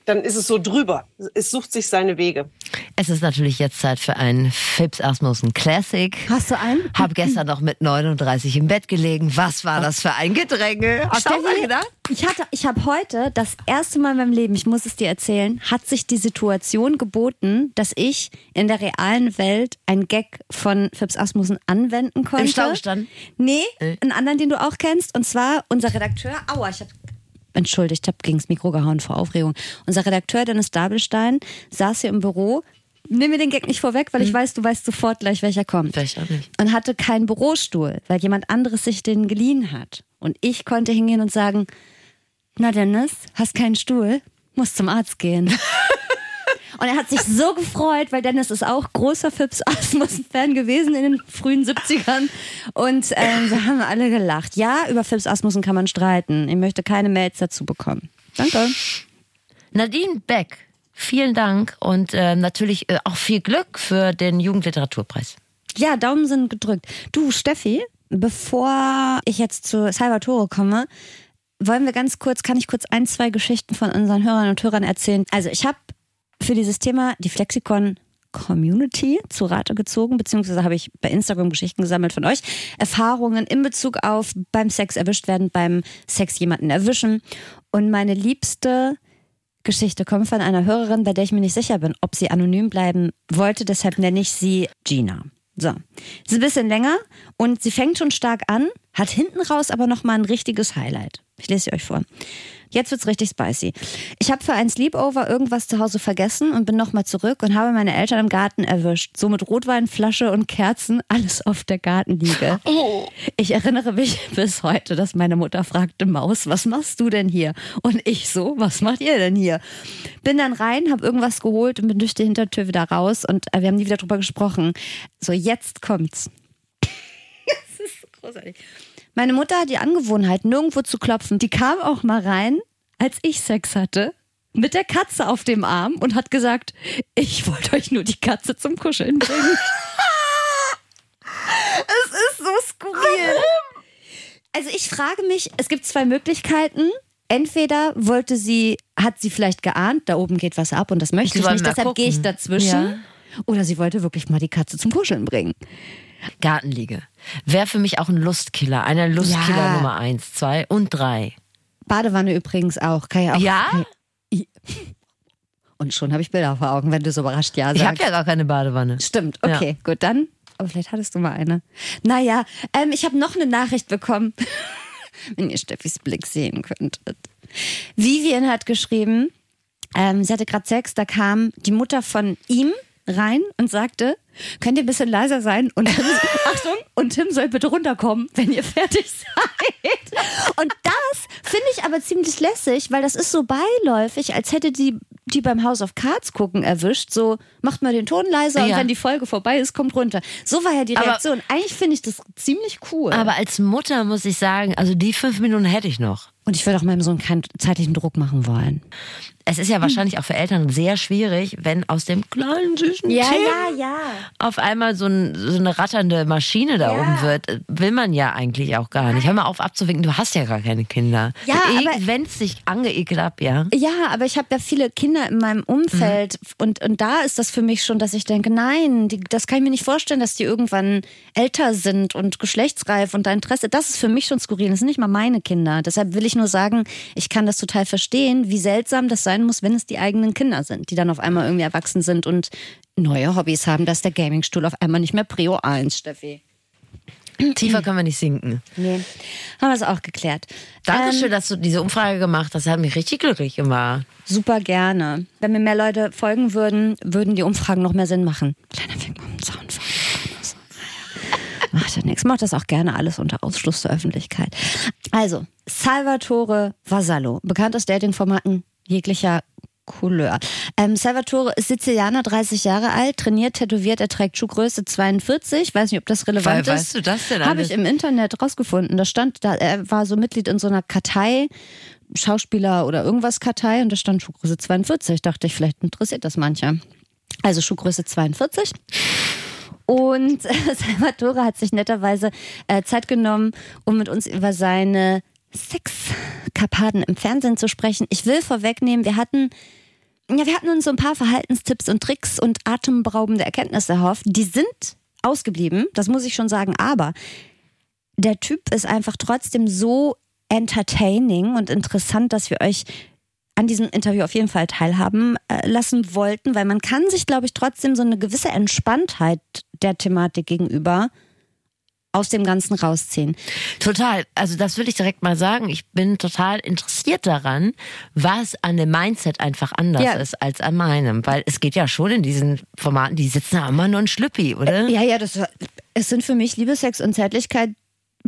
S4: dann ist es so drüber. Es sucht sich seine Wege.
S1: Es ist natürlich jetzt Zeit für einen Fips Asmussen Classic.
S2: Hast du einen?
S1: Hab gestern noch mit 39 im Bett gelegen. Was war das für ein Gedränge? Hast du auch mal gedacht?
S2: Ich hatte, ich habe heute das erste Mal in meinem Leben, ich muss es dir erzählen, hat sich die Situation geboten, dass ich in der realen Welt einen Gag von Fips Asmussen anwenden konnte.
S1: Stau gestanden?
S2: Nee,
S1: Äh.
S2: einen anderen, den du auch kennst. Und zwar unser Redakteur, aua, ich habe entschuldigt, ich habe gegen das Mikro gehauen vor Aufregung. Unser Redakteur Dennis Dabelstein saß hier im Büro. Nimm mir den Gag nicht vorweg, weil ich weiß, du weißt sofort gleich, welcher kommt.
S1: Vielleicht auch nicht.
S2: Und hatte keinen Bürostuhl, weil jemand anderes sich den geliehen hat. Und ich konnte hingehen und sagen, na Dennis, hast keinen Stuhl, musst zum Arzt gehen. Und er hat sich so gefreut, weil Dennis ist auch großer Fips Asmussen-Fan gewesen in den frühen 70ern. Und ähm, wir haben alle gelacht. Ja, über Fips Asmussen kann man streiten. Ich möchte keine Mails dazu bekommen. Danke.
S1: Nadine Beck, vielen Dank und äh, natürlich äh, auch viel Glück für den Jugendliteraturpreis.
S2: Ja, Daumen sind gedrückt. Du, Steffi, bevor ich jetzt zu Salvatore komme, wollen wir ganz kurz, kann ich kurz ein, zwei Geschichten von unseren Hörern und Hörern erzählen? Also ich habe für dieses Thema die Flexikon Community zu Rate gezogen, beziehungsweise habe ich bei Instagram Geschichten gesammelt von euch. Erfahrungen in Bezug auf beim Sex erwischt werden, beim Sex jemanden erwischen. Und meine liebste Geschichte kommt von einer Hörerin, bei der ich mir nicht sicher bin, ob sie anonym bleiben wollte. Deshalb nenne ich sie Gina. So, sie ist ein bisschen länger und sie fängt schon stark an, hat hinten raus aber noch mal ein richtiges Highlight. Ich lese sie euch vor. Jetzt wird's richtig spicy. Ich habe für ein Sleepover irgendwas zu Hause vergessen und bin nochmal zurück und habe meine Eltern im Garten erwischt. So mit Rotweinflasche und Kerzen, alles auf der Gartenliege. Ich erinnere mich bis heute, dass meine Mutter fragte, Maus, was machst du denn hier? Und ich so, was macht ihr denn hier? Bin dann rein, habe irgendwas geholt und bin durch die Hintertür wieder raus und äh, wir haben nie wieder drüber gesprochen. So, jetzt kommt's. das ist großartig. Meine Mutter hat die Angewohnheit, nirgendwo zu klopfen. Die kam auch mal rein, als ich Sex hatte, mit der Katze auf dem Arm und hat gesagt, ich wollte euch nur die Katze zum Kuscheln bringen. es ist so skurril. Also ich frage mich, es gibt zwei Möglichkeiten. Entweder wollte sie, hat sie vielleicht geahnt, da oben geht was ab und das möchte
S1: Sie
S2: ich nicht, deshalb gehe ich dazwischen.
S1: Ja.
S2: Oder sie wollte wirklich mal die Katze zum Kuscheln bringen.
S1: Gartenliege. Wäre für mich auch ein Lustkiller. Einer Lustkiller
S2: Ja.
S1: Nummer eins, zwei und drei.
S2: Badewanne übrigens auch. Kann ja auch
S1: Ja?
S2: Kann Und schon habe ich Bilder vor Augen, wenn du so überrascht ja sagst.
S1: Ich habe ja gar keine Badewanne.
S2: Stimmt, okay, gut, dann. Aber vielleicht hattest du mal eine. Naja, ähm, ich habe noch eine Nachricht bekommen. wenn ihr Steffis Blick sehen könntet. Vivian hat geschrieben, ähm, sie hatte gerade Sex, da kam die Mutter von ihm rein und sagte, könnt ihr ein bisschen leiser sein? Und Tim, Achtung, und Tim soll bitte runterkommen, wenn ihr fertig seid. Und das finde ich aber ziemlich lässig, weil das ist so beiläufig, als hätte die die beim House of Cards gucken erwischt, so macht mal den Ton leiser und
S1: Ja.
S2: wenn die Folge vorbei ist, kommt runter. So war ja die
S1: Aber-
S2: Reaktion. Eigentlich finde ich das ziemlich cool.
S1: Aber als Mutter muss ich sagen, also die fünf Minuten hätte ich noch.
S2: Und ich würde auch meinem Sohn keinen zeitlichen Druck machen wollen.
S1: Es ist ja wahrscheinlich auch für Eltern sehr schwierig, wenn aus dem kleinen süßen Tim
S2: ja.
S1: auf einmal so, ein, so eine ratternde Maschine da
S2: Ja.
S1: oben wird. Will man ja eigentlich auch gar nicht. Hör mal auf abzuwinken, du hast ja gar keine Kinder.
S2: Ja, aber-
S1: Wenn es sich angeekelt ab, ja.
S2: Ja, aber ich habe ja viele Kinder in meinem Umfeld und, und da ist das für mich schon, dass ich denke, nein, die, das kann ich mir nicht vorstellen, dass die irgendwann älter sind und geschlechtsreif und da Interesse. Das ist für mich schon skurril. Das sind nicht mal meine Kinder. Deshalb will ich nur sagen, ich kann das total verstehen, wie seltsam das sein muss, wenn es die eigenen Kinder sind, die dann auf einmal irgendwie erwachsen sind und neue Hobbys haben. dass der Gamingstuhl auf einmal nicht mehr Prio 1, Steffi.
S1: Tiefer können wir nicht sinken.
S2: Nee. Haben wir es auch geklärt.
S1: Dankeschön,
S2: Ähm,
S1: dass du diese Umfrage gemacht hast. Das hat mich richtig glücklich gemacht.
S2: Super gerne. Wenn mir mehr Leute folgen würden, würden die Umfragen noch mehr Sinn machen. Kleiner Finger am Zaun. Macht ja nichts. Macht das auch gerne alles unter Ausschluss der Öffentlichkeit. Also, Salvatore Vasallo, bekannt aus Datingformaten jeglicher Couleur. Ähm, Salvatore ist Sizilianer, 30 Jahre alt, trainiert, tätowiert, er trägt Schuhgröße 42. Weiß nicht, ob das relevant
S1: Woher
S2: ist.
S1: weißt du das denn
S2: Habe ich im Internet rausgefunden. Da stand, da, er war so Mitglied in so einer Kartei, Schauspieler oder irgendwas Kartei und da stand Schuhgröße 42. Dachte ich, vielleicht interessiert das manche. Also Schuhgröße 42. Und äh, Salvatore hat sich netterweise äh, Zeit genommen, um mit uns über seine Sexkarpaden im Fernsehen zu sprechen. Ich will vorwegnehmen, wir hatten ja, wir hatten uns so ein paar Verhaltenstipps und Tricks und atemberaubende Erkenntnisse erhofft. Die sind ausgeblieben, das muss ich schon sagen, aber der Typ ist einfach trotzdem so entertaining und interessant, dass wir euch an diesem Interview auf jeden Fall teilhaben äh, lassen wollten, weil man kann sich, glaube ich, trotzdem so eine gewisse Entspanntheit der Thematik gegenüber aus dem Ganzen rausziehen.
S1: Total. Also das will ich direkt mal sagen. Ich bin total interessiert daran, was an dem Mindset einfach anders ja. ist als an meinem. Weil es geht ja schon in diesen Formaten, die sitzen da immer nur ein Schlüppi, oder?
S2: Ja, ja, das, es sind für mich Liebe, Sex und Zärtlichkeit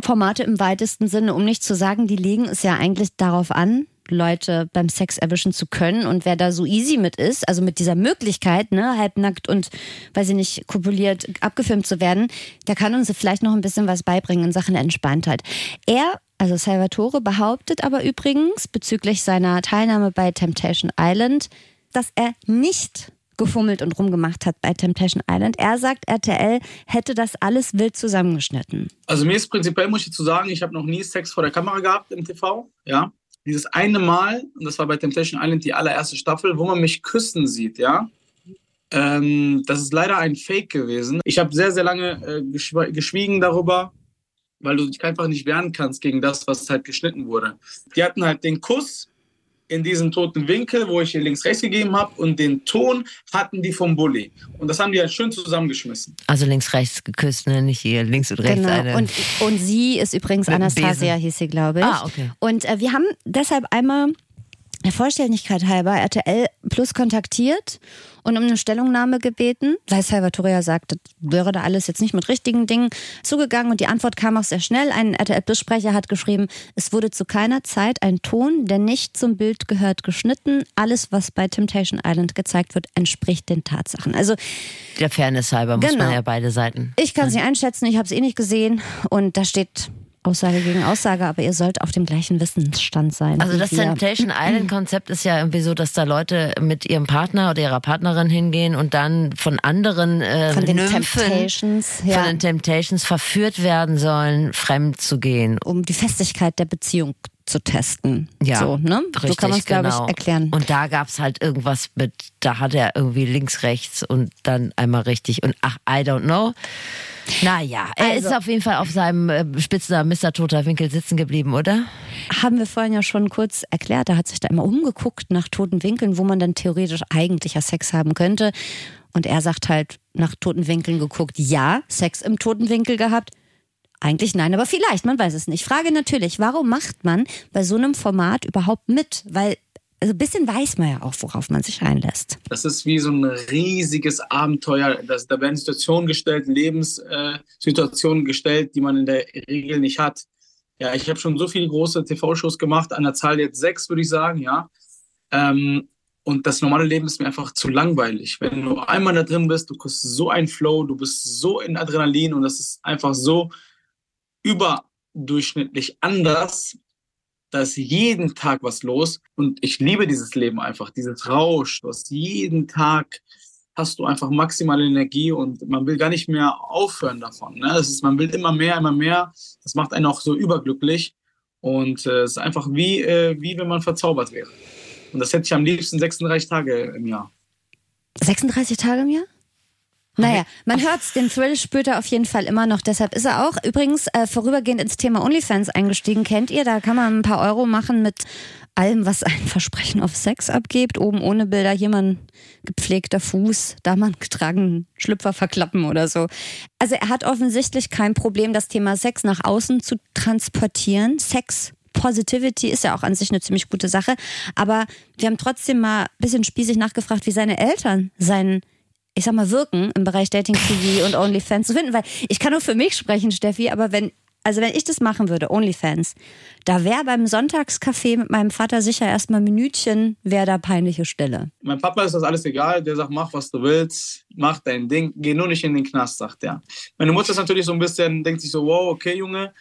S2: Formate im weitesten Sinne, um nicht zu sagen, die legen es ja eigentlich darauf an, Leute beim Sex erwischen zu können. Und wer da so easy mit ist, also mit dieser Möglichkeit, ne, halbnackt und, weiß ich nicht, kopuliert, abgefilmt zu werden, der kann uns vielleicht noch ein bisschen was beibringen in Sachen Entspanntheit. Er, also Salvatore, behauptet aber übrigens bezüglich seiner Teilnahme bei Temptation Island, dass er nicht gefummelt und rumgemacht hat bei Temptation Island. Er sagt, RTL hätte das alles wild zusammengeschnitten.
S5: Also mir ist prinzipiell, muss ich zu sagen, ich habe noch nie Sex vor der Kamera gehabt im TV. Ja, dieses eine Mal, und das war bei Temptation Island die allererste Staffel, wo man mich küssen sieht, ja. Ähm, das ist leider ein Fake gewesen. Ich habe sehr, sehr lange äh, geschwiegen darüber, weil du dich einfach nicht wehren kannst gegen das, was halt geschnitten wurde. Die hatten halt den Kuss in diesen toten Winkel, wo ich hier links rechts gegeben habe und den Ton hatten die vom Bully. Und das haben die halt schön zusammengeschmissen.
S1: Also links rechts geküsst, ne? nicht hier links und rechts.
S2: Genau.
S1: Eine.
S2: Und, und sie ist übrigens Anastasia, hieß sie, glaube ich.
S1: Ah, okay.
S2: Und äh, wir haben deshalb einmal der Vollständigkeit halber RTL Plus kontaktiert und um eine Stellungnahme gebeten, weil Salvatore sagt, das wäre da alles jetzt nicht mit richtigen Dingen zugegangen und die Antwort kam auch sehr schnell. Ein RTL Plus-Sprecher hat geschrieben, es wurde zu keiner Zeit ein Ton, der nicht zum Bild gehört, geschnitten. Alles, was bei Temptation Island gezeigt wird, entspricht den Tatsachen. Also
S1: der Fairness halber muss
S2: Genau.
S1: man ja beide Seiten.
S2: ich kann es nicht einschätzen, ich habe es eh nicht gesehen und da steht Aussage gegen Aussage, aber ihr sollt auf dem gleichen Wissensstand sein.
S1: Also das. Temptation Island Konzept ist ja irgendwie so, dass da Leute mit ihrem Partner oder ihrer Partnerin hingehen und dann von anderen äh,
S2: von den
S1: Nymphen,
S2: Temptations, ja,
S1: von den Temptations verführt werden sollen, fremd zu gehen.
S2: um die Festigkeit der Beziehung zu testen.
S1: Ja,
S2: so, ne?
S1: Richtig,
S2: so kann man es, glaube
S1: genau.
S2: ich, erklären.
S1: Und da gab's halt irgendwas mit, da hat er irgendwie links, rechts und dann einmal richtig und ach, I don't know. Naja, er
S2: Also-
S1: ist auf jeden Fall auf seinem äh, Spitznamen Mr. Toter Winkel sitzen geblieben, oder?
S2: Haben wir vorhin ja schon kurz erklärt, er hat sich da immer umgeguckt nach toten Winkeln, wo man dann theoretisch eigentlich ja Sex haben könnte. Und er sagt halt, nach toten Winkeln geguckt, ja, Sex im toten Winkel gehabt. Eigentlich nein, aber vielleicht, man weiß es nicht. Frage natürlich, warum macht man bei so einem Format überhaupt mit? Weil also ein bisschen weiß man ja auch, worauf man sich einlässt.
S5: Das ist wie so ein riesiges Abenteuer. Das, da werden Situationen gestellt, Lebenssituationen äh, gestellt, die man in der Regel nicht hat. Ja, ich habe schon so viele große TV-Shows gemacht, an der Zahl jetzt sechs, würde ich sagen, ja. Ähm, und das normale Leben ist mir einfach zu langweilig. Wenn du einmal da drin bist, du kriegst so einen Flow, du bist so in Adrenalin und das ist einfach so überdurchschnittlich anders. Da ist jeden Tag was los und ich liebe dieses Leben einfach, dieses Rausch. Hast jeden Tag hast du einfach maximale Energie und man will gar nicht mehr aufhören davon. Ne? Es ist, man will immer mehr, immer mehr. Das macht einen auch so überglücklich und äh, es ist einfach wie, äh, wie wenn man verzaubert wäre. Und das hätte ich am liebsten 36 Tage im Jahr.
S2: 36 Tage im Jahr? Naja, man hört's, den Thrill spürt er auf jeden Fall immer noch. Deshalb ist er auch übrigens äh, vorübergehend ins Thema OnlyFans eingestiegen. Kennt ihr? Da kann man ein paar Euro machen mit allem, was ein Versprechen auf Sex abgibt. Oben ohne Bilder, hier mal ein gepflegter Fuß, da mal einen getragenen Schlüpfer verklappen oder so. Also er hat offensichtlich kein Problem, das Thema Sex nach außen zu transportieren. Sex Positivity ist ja auch an sich eine ziemlich gute Sache. Aber wir haben trotzdem mal ein bisschen spießig nachgefragt, wie seine Eltern seinen ich sag mal, wirken im Bereich Dating TV und OnlyFans zu finden, weil ich kann nur für mich sprechen, Steffi, aber wenn, also wenn ich das machen würde, OnlyFans, da wäre beim Sonntagscafé mit meinem Vater sicher erstmal Minütchen, wäre da peinliche Stille.
S5: Mein Papa ist das alles egal. Der sagt, mach, was du willst, mach dein Ding, geh nur nicht in den Knast, sagt er. Meine Mutter ist natürlich so ein bisschen, denkt sich so, wow, okay, Junge,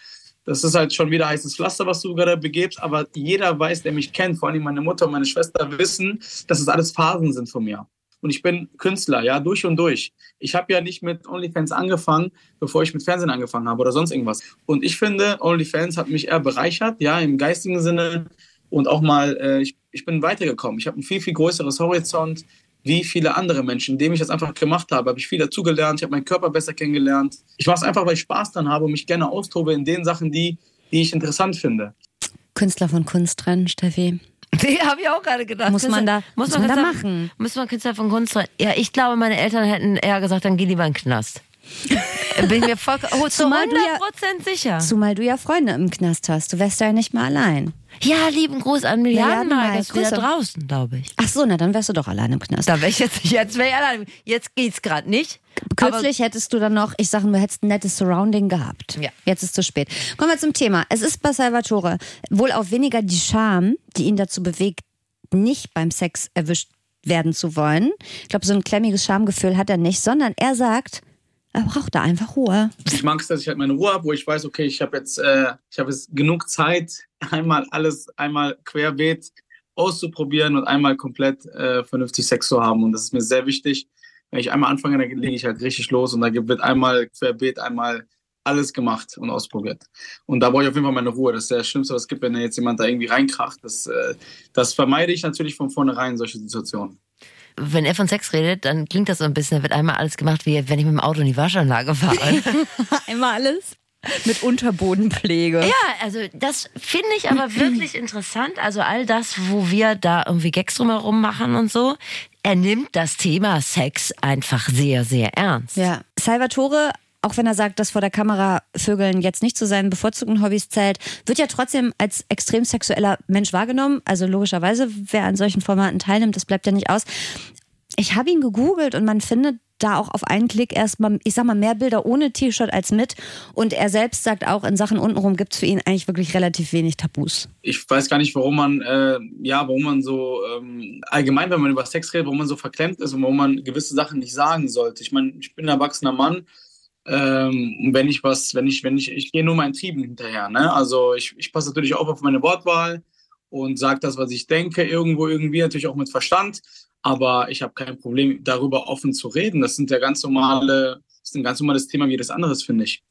S5: das ist halt schon wieder heißes Pflaster, was du gerade begebst, aber jeder weiß, der mich kennt, vor allem meine Mutter und meine Schwester wissen, dass es alles Phasen sind von mir. Und ich bin Künstler, ja, durch und durch. Ich habe ja nicht mit OnlyFans angefangen, bevor ich mit Fernsehen angefangen habe oder sonst irgendwas. Und ich finde, OnlyFans hat mich eher bereichert, ja, im geistigen Sinne. und auch mal, äh, ich, ich bin weitergekommen. Ich habe ein viel, viel größeres Horizont wie viele andere Menschen. Indem ich das einfach gemacht habe, habe ich viel dazugelernt, ich habe meinen Körper besser kennengelernt. Ich mache es einfach, weil ich Spaß dann habe und mich gerne austobe in den Sachen, die, die ich interessant finde.
S2: Künstler von Kunst trennen, Steffi.
S1: Die habe ich auch gerade gedacht.
S2: Muss man da,
S1: muss
S2: muss man da machen.
S1: Muss man Künstler von Kunst? Ja, ich glaube, meine Eltern hätten eher gesagt, dann geh lieber in den Knast. Bin mir voll, oh, zu
S2: Zumal
S1: 100%
S2: du ja-
S1: sicher.
S2: Zumal du ja Freunde im Knast hast. Du wärst da ja nicht mal allein.
S1: Ja, lieben Gruß an Milliardenmark.
S2: Milliardenmark,
S1: Ist
S2: Grüße.
S1: draußen, glaube ich.
S2: Ach so, na dann wärst du doch allein im Knast.
S1: Da wäre ich jetzt, jetzt wäre ich allein. Jetzt geht's gerade nicht.
S2: Kürzlich hättest du dann noch, ich sage, du hättest ein nettes Surrounding gehabt.
S1: Ja.
S2: Jetzt ist zu spät. Kommen wir zum Thema. Es ist bei Salvatore wohl auch weniger die Scham, die ihn dazu bewegt, nicht beim Sex erwischt werden zu wollen. Ich glaube, so ein klemmiges Schamgefühl hat er nicht, sondern er sagt, er braucht da einfach Ruhe.
S5: Ich mag es, dass ich halt meine Ruhe habe, wo ich weiß, okay, ich habe jetzt, äh, ich habe jetzt genug Zeit, einmal alles, einmal querbeet auszuprobieren und einmal komplett äh, vernünftig Sex zu haben. Und das ist mir sehr wichtig. Wenn ich einmal anfange, dann lege ich halt richtig los und da wird einmal querbeet, einmal alles gemacht und ausprobiert. Und da brauche ich auf jeden Fall meine Ruhe. Das ist das Schlimmste, was es gibt, wenn jetzt jemand da irgendwie reinkracht. Das, äh, das vermeide ich natürlich von vornherein, solche Situationen.
S1: Wenn er von Sex redet, dann klingt das so ein bisschen, da wird einmal alles gemacht, wie wenn ich mit dem Auto in die Waschanlage fahre.
S2: Einmal alles mit Unterbodenpflege.
S1: Ja, also das finde ich aber wirklich interessant. Also all das, wo wir da irgendwie Gags drumherum machen und so. Er nimmt das Thema Sex einfach sehr, sehr ernst.
S2: Ja. Salvatore, auch wenn er sagt, dass vor der Kamera Vögeln jetzt nicht zu seinen bevorzugten Hobbys zählt, wird ja trotzdem als extrem sexueller Mensch wahrgenommen. Also logischerweise, wer an solchen Formaten teilnimmt, das bleibt ja nicht aus. Ich habe ihn gegoogelt und man findet da auch auf einen Klick erstmal, ich sag mal, mehr Bilder ohne T-Shirt als mit. Und er selbst sagt auch, in Sachen untenrum gibt es für ihn eigentlich wirklich relativ wenig Tabus.
S5: ich weiß gar nicht, warum man, äh, ja, warum man so ähm, allgemein, wenn man über Sex redet, warum man so verklemmt ist und warum man gewisse Sachen nicht sagen sollte. Ich meine, ich bin ein erwachsener Mann. Ähm, wenn ich was, wenn ich, wenn ich, ich gehe nur meinen Trieben hinterher. Ne? Also ich, ich passe natürlich auch auf meine Wortwahl und sage das, was ich denke, irgendwo irgendwie natürlich auch mit Verstand. Aber ich habe kein Problem, darüber offen zu reden. Das sind ja ganz normale, das ist ein ganz normales Thema wie jedes anderes, finde ich.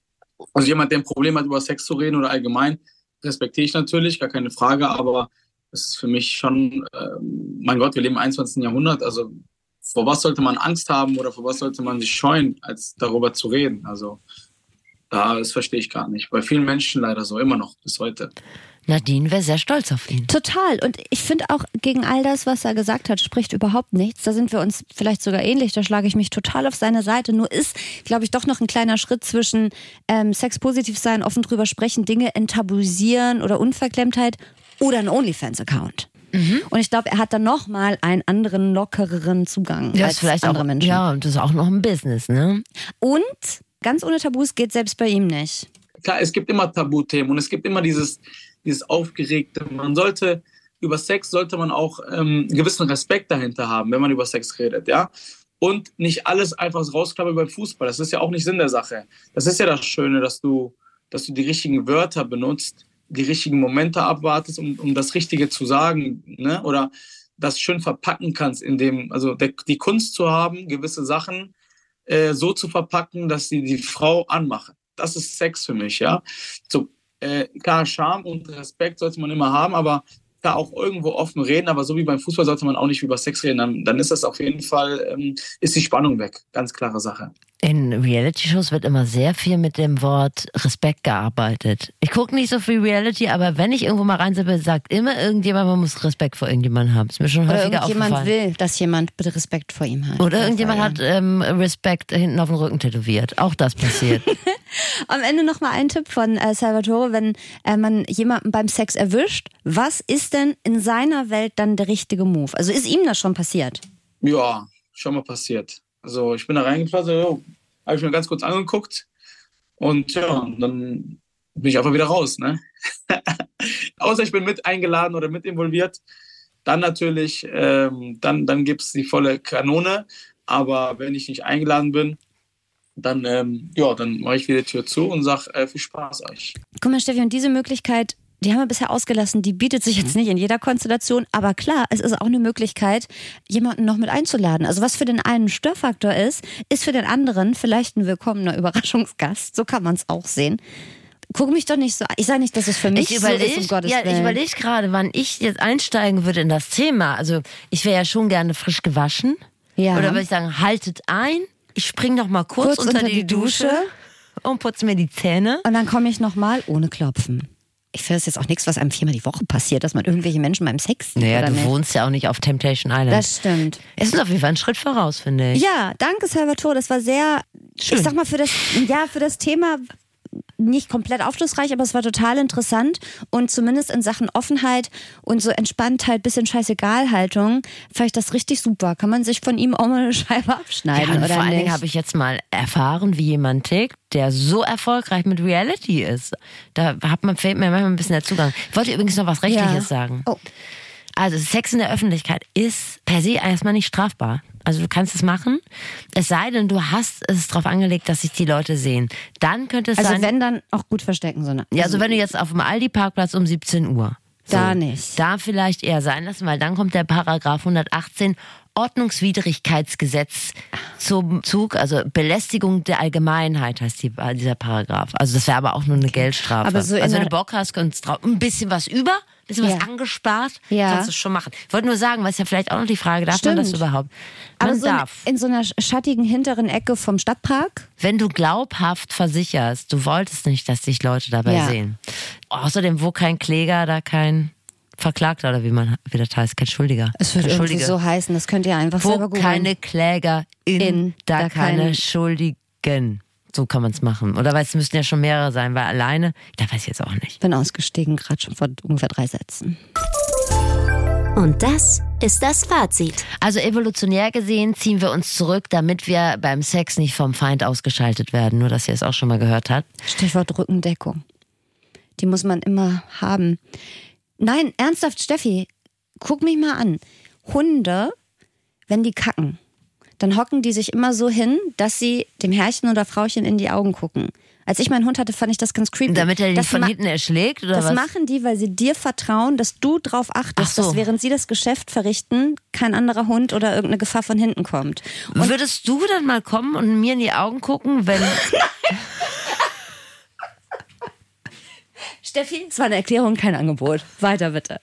S5: Also jemand, der ein Problem hat, über Sex zu reden oder allgemein, respektiere ich natürlich, gar keine Frage, aber es ist für mich schon, ähm, mein Gott, wir leben im 21. Jahrhundert, also vor was sollte man Angst haben oder vor was sollte man sich scheuen, als darüber zu reden? Also da, das verstehe ich gar nicht. Bei vielen Menschen leider so, immer noch, bis heute.
S1: Nadine wäre sehr stolz auf ihn.
S2: Total. Und ich finde auch gegen all das, was er gesagt hat, spricht überhaupt nichts. Da sind wir uns vielleicht sogar ähnlich. Da schlage ich mich total auf seine Seite. Nur ist, glaube ich, doch noch ein kleiner Schritt zwischen ähm, Sex positiv sein, offen drüber sprechen, Dinge enttabuisieren oder Unverklemmtheit oder ein OnlyFans-Account. Und ich glaube, er hat dann noch mal einen anderen, lockereren Zugang
S1: Das
S2: als
S1: ist vielleicht
S2: andere
S1: auch,
S2: Menschen.
S1: ja, und das ist auch noch ein Business, ne?
S2: Und ganz ohne Tabus geht selbst bei ihm nicht.
S5: Klar, es gibt immer Tabuthemen und es gibt immer dieses, dieses Aufgeregte. Man sollte, über Sex sollte man auch ähm, einen gewissen Respekt dahinter haben, wenn man über Sex redet, ja. Und nicht alles einfach rausklappen beim Fußball. Das ist ja auch nicht Sinn der Sache. Das ist ja das Schöne, dass du, dass du die richtigen Wörter benutzt, die richtigen Momente abwartest, um, um das Richtige zu sagen, ne? Oder das schön verpacken kannst, in dem, also der, die Kunst zu haben, gewisse Sachen äh, so zu verpacken, dass sie die Frau anmachen. Das ist Sex für mich, ja. So, äh, klar, Charme und Respekt sollte man immer haben, aber da auch irgendwo offen reden, aber so wie beim Fußball sollte man auch nicht über Sex reden, dann, dann ist das auf jeden Fall, ähm, ist die Spannung weg. Ganz klare Sache.
S1: In Reality-Shows wird immer sehr viel mit dem Wort Respekt gearbeitet. Ich gucke nicht so viel Reality, aber wenn ich irgendwo mal reinsippe, sagt immer irgendjemand, man muss Respekt vor irgendjemandem haben. Ist mir schon
S2: Oder
S1: häufiger
S2: irgendjemand
S1: aufgefallen.
S2: will, dass jemand bitte Respekt vor ihm hat.
S1: Oder irgendjemand hat ähm, Respekt hinten auf dem Rücken tätowiert. Auch das passiert.
S2: Am Ende noch mal ein Tipp von äh, Salvatore, wenn äh, man jemanden beim Sex erwischt, was ist denn in seiner Welt dann der richtige Move? Also ist ihm das schon passiert?
S5: Ja, schon mal passiert. Also ich bin da reingefallen, so, habe ich mir ganz kurz angeguckt und ja, dann bin ich einfach wieder raus. Ne? Außer ich bin mit eingeladen oder mit involviert, dann natürlich, ähm, dann, dann gibt es die volle Kanone. Aber wenn ich nicht eingeladen bin, dann, ähm, ja, dann mache ich wieder die Tür zu und sage äh, viel Spaß euch.
S2: Guck mal, Steffi, und diese Möglichkeit, die haben wir bisher ausgelassen, die bietet sich jetzt nicht in jeder Konstellation, aber klar, es ist auch eine Möglichkeit, jemanden noch mit einzuladen. Also was für den einen ein Störfaktor ist, ist für den anderen vielleicht ein willkommener Überraschungsgast. So kann man es auch sehen. guck mich doch nicht so an. Ich sage nicht, dass es für mich
S1: Ich
S2: so ist,
S1: überlege
S2: um Gottes
S1: ja, ich
S2: Willen.
S1: überleg gerade, wann ich jetzt einsteigen würde in das Thema. Also ich wäre ja schon gerne frisch gewaschen.
S2: Ja.
S1: Oder würde ich sagen, haltet ein, ich spring noch mal kurz,
S2: Kurz unter die Dusche.
S1: und putze mir die Zähne.
S2: Und dann komme ich nochmal ohne Klopfen. Ich finde das jetzt auch nichts, was einem viermal die Woche passiert, dass man irgendwelche Menschen beim Sex sieht.
S1: Naja, du
S2: nicht?
S1: wohnst ja auch nicht auf Temptation Island.
S2: Das stimmt.
S1: es ist auf jeden Fall ein Schritt voraus, finde ich.
S2: Ja, danke Salvatore. Das war sehr,
S1: Schön.
S2: ich sag mal, für das, ja, für das Thema nicht komplett aufschlussreich, aber es war total interessant und zumindest in Sachen Offenheit und so Entspanntheit, bisschen Scheißegal-Haltung, fand ich das richtig super. Kann man sich von ihm auch mal eine Scheibe
S1: Ja,
S2: abschneiden,
S1: und
S2: oder
S1: vor allen
S2: nicht?
S1: Dingen habe ich jetzt mal erfahren, wie jemand tickt, der so erfolgreich mit Reality ist. Da hat man, fehlt mir manchmal ein bisschen der Zugang. Ich wollte übrigens noch was Rechtliches
S2: Ja.
S1: sagen.
S2: Oh.
S1: Also Sex in der Öffentlichkeit ist per se erstmal nicht strafbar. Also du kannst es machen, es sei denn, du hast es darauf angelegt, dass sich die Leute sehen. Dann könnte es
S2: also
S1: sein,
S2: wenn, dann auch gut verstecken. So eine,
S1: ja, also wenn du jetzt auf dem Aldi-Parkplatz um 17 Uhr.
S2: Da nicht.
S1: Da vielleicht eher sein lassen, weil dann kommt der Paragraph 118 Ordnungswidrigkeitsgesetz zum Zug, also Belästigung der Allgemeinheit heißt die, dieser Paragraph. Also das wäre aber auch nur eine Geldstrafe.
S2: Aber so
S1: also wenn du Bock hast, drauf, ein bisschen was über, bisschen
S2: Ja.
S1: was angespart,
S2: Ja.
S1: kannst du schon machen. Ich wollte nur sagen, was ja vielleicht auch noch die Frage, darf man das
S2: Stimmt.
S1: überhaupt? Man
S2: Aber so
S1: darf.
S2: in so einer schattigen hinteren Ecke vom Stadtpark.
S1: Wenn du glaubhaft versicherst, du wolltest nicht, dass dich Leute dabei
S2: Ja.
S1: sehen. Außerdem, wo kein Kläger, da kein Verklagter oder wie man wie das heißt, kein Schuldiger.
S2: Es wird
S1: kein
S2: irgendwie so heißen, das könnt ihr einfach selber
S1: Wo
S2: googeln.
S1: keine Kläger in,
S2: In,
S1: da,
S2: da
S1: keine,
S2: keine-
S1: Schuldigen. So kann man es machen. Oder weil es müssten ja schon mehrere sein, weil alleine, da weiß ich jetzt auch nicht.
S2: bin ausgestiegen, gerade schon vor ungefähr drei Sätzen.
S3: Und das ist das Fazit.
S1: Also evolutionär gesehen ziehen wir uns zurück, damit wir beim Sex nicht vom Feind ausgeschaltet werden. Nur, dass ihr es auch schon mal gehört habt.
S2: Stichwort Rückendeckung. Die muss man immer haben. Nein, ernsthaft, Steffi, guck mich mal an. Hunde, wenn die kacken, dann hocken die sich immer so hin, dass sie dem Herrchen oder Frauchen in die Augen gucken. Als ich meinen Hund hatte, fand ich das ganz creepy.
S1: Damit er dich
S2: Das
S1: von hinten erschlägt oder
S2: Das
S1: was?
S2: machen die, weil sie dir vertrauen, dass du drauf achtest,
S1: Ach so.
S2: dass während sie das Geschäft verrichten, kein anderer Hund oder irgendeine Gefahr von hinten kommt.
S1: Würdest du dann mal kommen und mir in die Augen gucken, wenn
S2: Steffi, es war eine Erklärung, kein Angebot. Weiter bitte.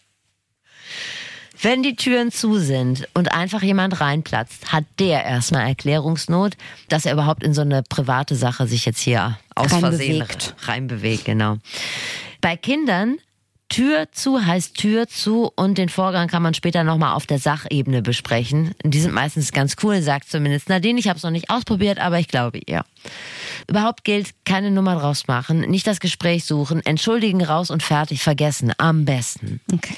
S1: Wenn die Türen zu sind und einfach jemand reinplatzt, hat der erstmal Erklärungsnot, dass er überhaupt in so eine private Sache sich jetzt hier aus Versehen
S2: Reinbewegt.
S1: Genau. Bei Kindern Tür zu heißt Tür zu und den Vorgang kann man später nochmal auf der Sachebene besprechen. Die sind meistens ganz cool, sagt zumindest Nadine. Ich habe es noch nicht ausprobiert, aber ich glaube ihr. Überhaupt gilt, keine Nummer draus machen, nicht das Gespräch suchen, entschuldigen raus und fertig, vergessen. Am besten.
S2: Okay.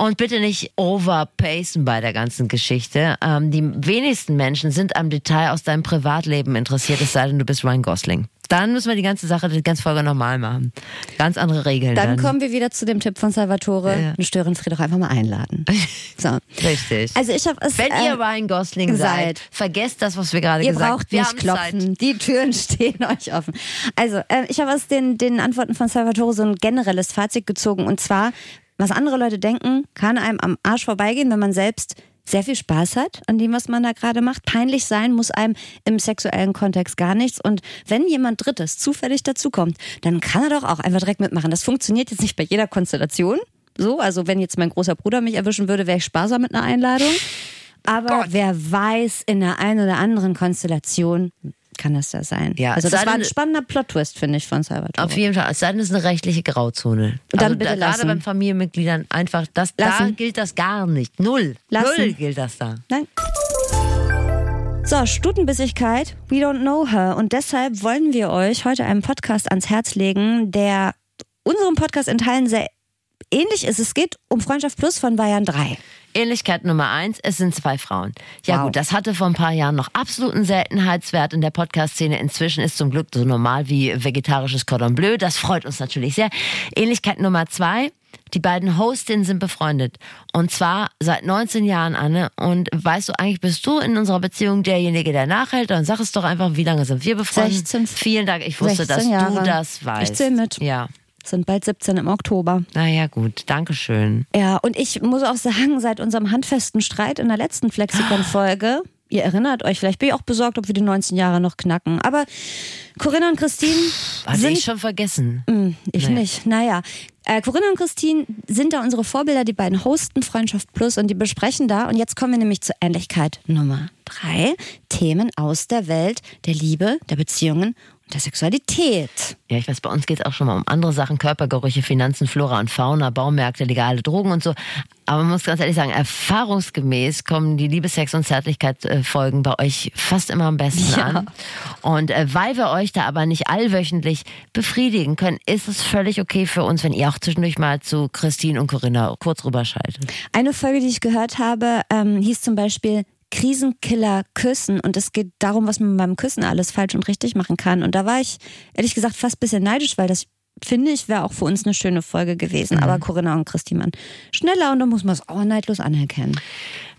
S1: Und bitte nicht overpacen bei der ganzen Geschichte. Ähm, die wenigsten Menschen sind am Detail aus deinem Privatleben interessiert, es sei denn, du bist Ryan Gosling. Dann müssen wir die ganze Sache, die ganze Folge normal machen. Ganz andere Regeln.
S2: Dann
S1: Dann,
S2: kommen wir wieder zu dem Tipp von Salvatore.
S1: Ja.
S2: Eine Störenfried doch einfach mal einladen. So.
S1: Richtig.
S2: Also ich habe es.
S1: Wenn
S2: äh,
S1: ihr Ryan Gosling seid,
S2: seid.
S1: vergesst das, was wir gerade
S2: Ihr
S1: gesagt haben.
S2: braucht
S1: Wir
S2: nicht klopfen.
S1: Zeit.
S2: Die Türen stehen euch offen. Also, äh, ich habe aus den, den Antworten von Salvatore so ein generelles Fazit gezogen. Und zwar, was andere Leute denken, kann einem am Arsch vorbeigehen, wenn man selbst sehr viel Spaß hat an dem, was man da gerade macht. Peinlich sein muss einem im sexuellen Kontext gar nichts. Und wenn jemand Drittes zufällig dazukommt, dann kann er doch auch einfach direkt mitmachen. Das funktioniert jetzt nicht bei jeder Konstellation. So, also wenn jetzt mein großer Bruder mich erwischen würde, wäre ich sparsam mit einer Einladung. Aber wer weiß, in der einen oder anderen Konstellation kann das da sein.
S1: Ja,
S2: also das war ein spannender Plot-Twist, finde ich, von Salvatore.
S1: Auf jeden Fall, es sei denn, es ist eine rechtliche Grauzone.
S2: Dann
S1: also
S2: bitte
S1: da, gerade
S2: lassen.
S1: beim Familienmitgliedern einfach, das, da gilt das gar nicht. Null.
S2: Lassen.
S1: Null gilt das da.
S2: Nein. So, Stutenbissigkeit, we don't know her. Und deshalb wollen wir euch heute einen Podcast ans Herz legen, der unserem Podcast in Teilen sehr ähnlich ist. Es geht um Freundschaft Plus von Bayern 3.
S1: Ähnlichkeit Nummer eins, es sind zwei Frauen. Ja
S2: Wow.
S1: gut, das hatte vor ein paar Jahren noch absoluten Seltenheitswert in der Podcast-Szene. Inzwischen ist zum Glück so normal wie vegetarisches Cordon Bleu. Das freut uns natürlich sehr. Ähnlichkeit Nummer zwei, die beiden Hostinnen sind befreundet. Und zwar seit 19 Jahren, Anne. Und weißt du, eigentlich bist du in unserer Beziehung derjenige, der nachhält. Dann sag es doch einfach, wie lange sind wir befreundet?
S2: 16.
S1: Vielen Dank, ich wusste,
S2: 16
S1: dass du
S2: Jahre.
S1: das weißt.
S2: Ich zähl mit.
S1: Ja,
S2: Sind bald 17 im Oktober.
S1: naja gut, Dankeschön.
S2: Ja, und ich muss auch sagen, seit unserem handfesten Streit in der letzten Flexikon-Folge Ihr erinnert euch, vielleicht bin ich auch besorgt, ob wir die 19 Jahre noch knacken. Aber Corinna und Christine
S1: Hatte
S2: sind
S1: ich schon vergessen.
S2: Mm, Ich
S1: Naja.
S2: nicht. Naja. Äh, Corinna und Christine sind da unsere Vorbilder, die beiden hosten Freundschaft Plus und die besprechen da. Und jetzt kommen wir nämlich zur Ähnlichkeit Nummer drei. Themen aus der Welt der Liebe, der Beziehungen der Sexualität.
S1: Ja, ich weiß, bei uns geht es auch schon mal um andere Sachen, Körpergerüche, Finanzen, Flora und Fauna, Baumärkte, legale Drogen und so. Aber man muss ganz ehrlich sagen, erfahrungsgemäß kommen die Liebe, Sex und Zärtlichkeit-Folgen bei euch fast immer am besten
S2: Ja.
S1: an. Und äh, weil wir euch da aber nicht allwöchentlich befriedigen können, ist es völlig okay für uns, wenn ihr auch zwischendurch mal zu Christine und Corinna kurz rüberschaltet.
S2: Eine Folge, die ich gehört habe, ähm, hieß zum Beispiel Krisenkiller küssen und es geht darum, was man beim Küssen alles falsch und richtig machen kann. Und da war ich ehrlich gesagt fast ein bisschen neidisch, weil das finde ich wäre auch für uns eine schöne Folge gewesen. Aber Corinna und Christine waren schneller und da muss man es auch neidlos anerkennen.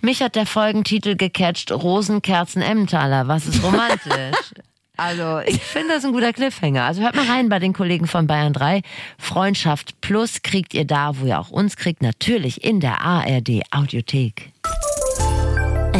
S1: Mich hat der Folgentitel gecatcht, Rosenkerzen Emmentaler, was ist romantisch? Also, ich finde das ein guter Cliffhanger. Also hört mal rein bei den Kollegen von Bayern 3. Freundschaft Plus kriegt ihr da, wo ihr auch uns kriegt, natürlich in der ARD Audiothek.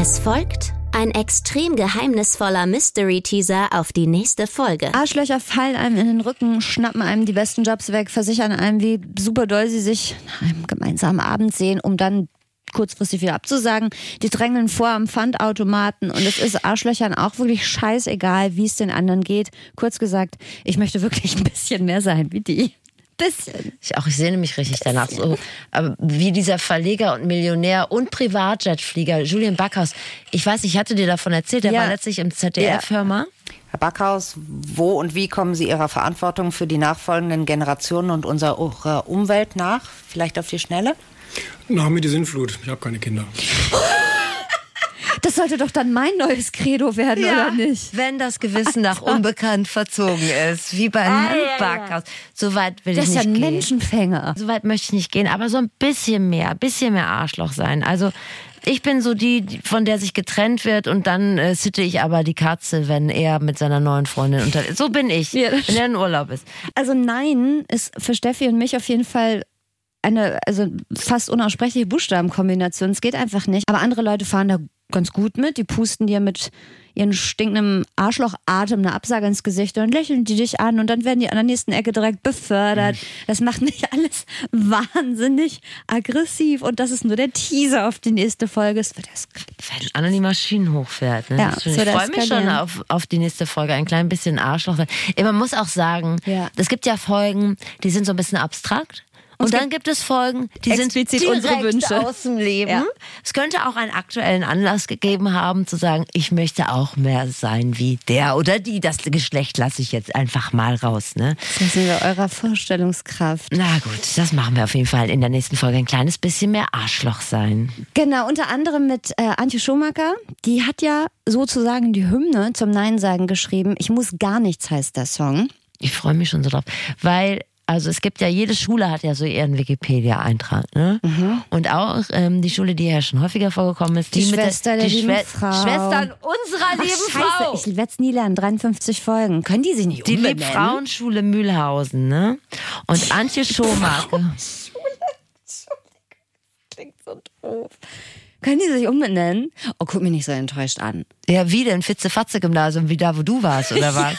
S3: Es folgt ein extrem geheimnisvoller Mystery-Teaser auf die nächste Folge.
S2: Arschlöcher fallen einem in den Rücken, schnappen einem die besten Jobs weg, versichern einem, wie super doll sie sich nach einem gemeinsamen Abend sehen, um dann kurzfristig wieder abzusagen. Die drängeln vor am Pfandautomaten und es ist Arschlöchern auch wirklich scheißegal, wie es den anderen geht. Kurz gesagt, ich möchte wirklich ein bisschen mehr sein wie die. Bisschen.
S1: Ich auch, ich sehne mich richtig danach. So, aber wie dieser Verleger und Millionär und Privatjetflieger Julian Backhaus. Ich weiß, ich hatte dir davon erzählt, der
S2: Ja.
S1: war letztlich im ZDF, hör mal.
S6: Herr Backhaus, wo und wie kommen Sie Ihrer Verantwortung für die nachfolgenden Generationen und unserer Umwelt nach? Vielleicht auf die Schnelle?
S7: Nach mir die Sinnflut. Ich habe keine Kinder.
S2: Das sollte doch dann mein neues Credo werden, oder nicht?
S1: Wenn das Gewissen nach unbekannt verzogen ist, wie bei Herrn Backhaus. So weit will
S2: Das
S1: ich
S2: ist ja
S1: nicht
S2: ein
S1: gehen.
S2: Menschenfänger.
S1: So weit möchte ich nicht gehen, aber so ein bisschen mehr, ein bisschen mehr Arschloch sein. Also ich bin so die, von der sich getrennt wird und dann äh, sitte ich aber die Katze, wenn er mit seiner neuen Freundin unter. So bin ich,
S2: Ja, das
S1: wenn er in Urlaub ist.
S2: Also nein ist für Steffi und mich auf jeden Fall eine also fast unaussprechliche Buchstabenkombination. Es geht einfach nicht. Aber andere Leute fahren da ganz gut mit. Die pusten dir mit ihren stinkenden Arschlochatem eine Absage ins Gesicht und lächeln die dich an und dann werden die an der nächsten Ecke direkt befördert. Das macht mich alles wahnsinnig aggressiv und das ist nur der Teaser auf die nächste Folge. Es wird erst
S1: Wenn Anne die Maschinen hochfährt. Ne?
S2: Ja,
S1: ich freue mich schon auf, auf die nächste Folge. Ein klein bisschen Arschloch. Ey, Man muss auch sagen,
S2: Ja.
S1: es gibt ja Folgen, die sind so ein bisschen abstrakt. Und, dann gibt es Folgen, die sind direkt
S2: unsere Wünsche.
S1: aus dem Leben.
S2: Ja.
S1: Es könnte auch einen aktuellen Anlass gegeben haben, zu sagen, ich möchte auch mehr sein wie der oder die. Das Geschlecht lasse ich jetzt einfach mal raus. Ne?
S2: das sind wir eurer Vorstellungskraft.
S1: Na gut, das machen wir auf jeden Fall in der nächsten Folge. Ein kleines bisschen mehr Arschloch sein.
S2: Genau, unter anderem mit äh, Antje Schumacher. Die hat ja sozusagen die Hymne zum Nein sagen geschrieben. Ich muss gar nichts heißt der Song.
S1: Ich freue mich schon so drauf, weil also es gibt ja jede Schule hat ja so ihren Wikipedia-Eintrag, ne? Und auch ähm, die Schule, die ja schon häufiger vorgekommen ist,
S2: Die
S1: die,
S2: Schwester der
S1: die
S2: lieben
S1: Schwe-
S2: Frau.
S1: Schwestern unserer
S2: Ach,
S1: lieben
S2: scheiße,
S1: Frau.
S2: ich werde es nie lernen. 53 Folgen. Können die sich nicht
S1: die
S2: umbenennen?
S1: Liebfrauenschule Mühlhausen, ne? Und Antje Schomaker.
S2: Können die sich umbenennen? Oh, guck mich nicht so enttäuscht an.
S1: Ja, wie denn? Fitze-Fatze-Gymnasium, wie da, wo du warst, oder was?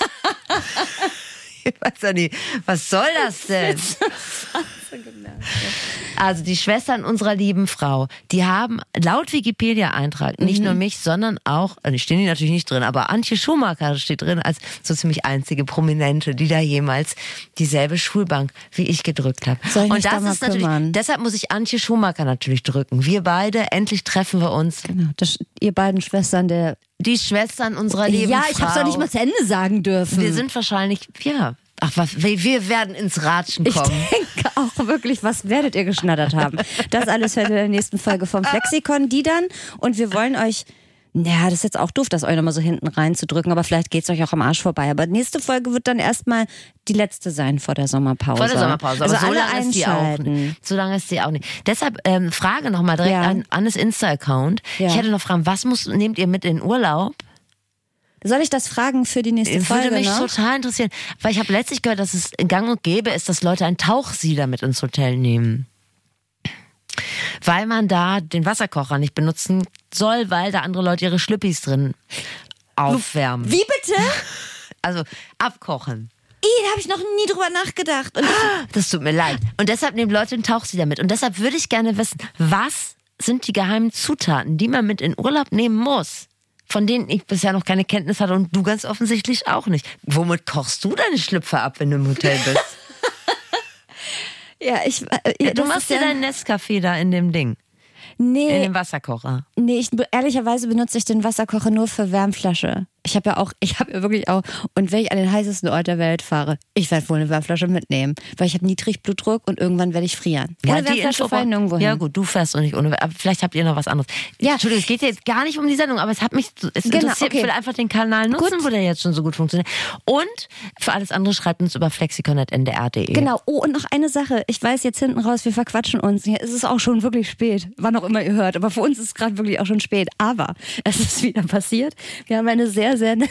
S1: ich weiß ja nicht. Was soll das denn? Also die Schwestern unserer lieben Frau, die haben laut Wikipedia-Eintrag nicht nur mich, sondern auch, also stehen die natürlich nicht drin, aber Antje Schumacher steht drin als so ziemlich einzige Prominente, die da jemals dieselbe Schulbank wie ich gedrückt habe.
S2: Ich mich
S1: Und
S2: da
S1: das
S2: mal
S1: ist natürlich,
S2: kümmern?
S1: deshalb muss ich Antje Schumacher natürlich drücken. Wir beide, endlich treffen wir uns.
S2: Genau, das, ihr beiden Schwestern der.
S1: Die Schwestern unserer lieben
S2: ja, ich hab's doch nicht mal zu Ende sagen dürfen.
S1: Wir sind wahrscheinlich, ja. Ach, was, wir werden ins Ratschen
S2: ich
S1: kommen.
S2: denke auch wirklich, was werdet ihr geschnattert haben? Das alles hört ihr in der nächsten Folge vom Flexikon, die dann. Und wir wollen euch. Ja, das ist jetzt auch doof, das euch nochmal so hinten reinzudrücken, aber vielleicht geht's euch auch am Arsch vorbei. Aber nächste Folge wird dann erstmal die letzte sein vor der Sommerpause.
S1: Vor der Sommerpause.
S2: Also
S1: Aber so lange ist die auch nicht. So lange ist die auch nicht. Deshalb ähm, Frage nochmal direkt
S2: Ja.
S1: an Annes Insta-Account.
S2: Ja.
S1: Ich hätte noch Fragen, was muss, nehmt ihr mit in Urlaub?
S2: Soll ich das fragen für die nächste Folge?
S1: Würde mich
S2: ne?
S1: total interessieren. Weil ich habe letztlich gehört, dass es gang und gäbe ist, dass Leute ein Tauchsieder mit ins Hotel nehmen. Weil man da den Wasserkocher nicht benutzen soll, weil da andere Leute ihre Schlüppis drin aufwärmen.
S2: Wie bitte?
S1: Also abkochen.
S2: Ih, da habe ich noch nie drüber nachgedacht.
S1: Das tut mir leid. Und deshalb nehmen Leute einen Tauchsieder mit. Und deshalb würde ich gerne wissen, was sind die geheimen Zutaten, die man mit in Urlaub nehmen muss? Von denen ich bisher noch keine Kenntnis hatte und du ganz offensichtlich auch nicht. Womit kochst du deine Schlüpfer ab, wenn du im Hotel bist?
S2: ja, ich. Äh, ja,
S1: du machst dir
S2: ja,
S1: deinen Nescafé da in dem Ding, in
S2: Nee,
S1: dem Wasserkocher.
S2: nee ich, ehrlicherweise benutze ich den Wasserkocher nur für Wärmflasche. Ich habe ja auch, ich habe ja wirklich auch, und wenn ich an den heißesten Ort der Welt fahre, ich werde wohl eine Wärmflasche mitnehmen, weil ich habe Niedrigblutdruck und irgendwann werde ich frieren. Ohne Wärmflasche fahre ich nirgendwo hin.
S1: Ja gut, du fährst und nicht ohne. Aber vielleicht habt ihr noch was anderes.
S2: Ja.
S1: Entschuldigung, es geht jetzt gar nicht um die Sendung, aber es hat mich, es
S2: Genau,
S1: interessiert,
S2: okay.
S1: ich will einfach den Kanal nutzen,
S2: Gut.
S1: wo der jetzt schon so gut funktioniert. Und für alles andere schreibt uns über flexikon.ndr.de.
S2: Genau. Oh, und noch eine Sache. Ich weiß jetzt hinten raus, wir verquatschen uns. Ist es auch schon wirklich spät, wann auch immer ihr hört. Aber für uns ist es gerade wirklich auch schon spät. Aber es ist wieder passiert. Wir haben eine sehr, wiedersinn.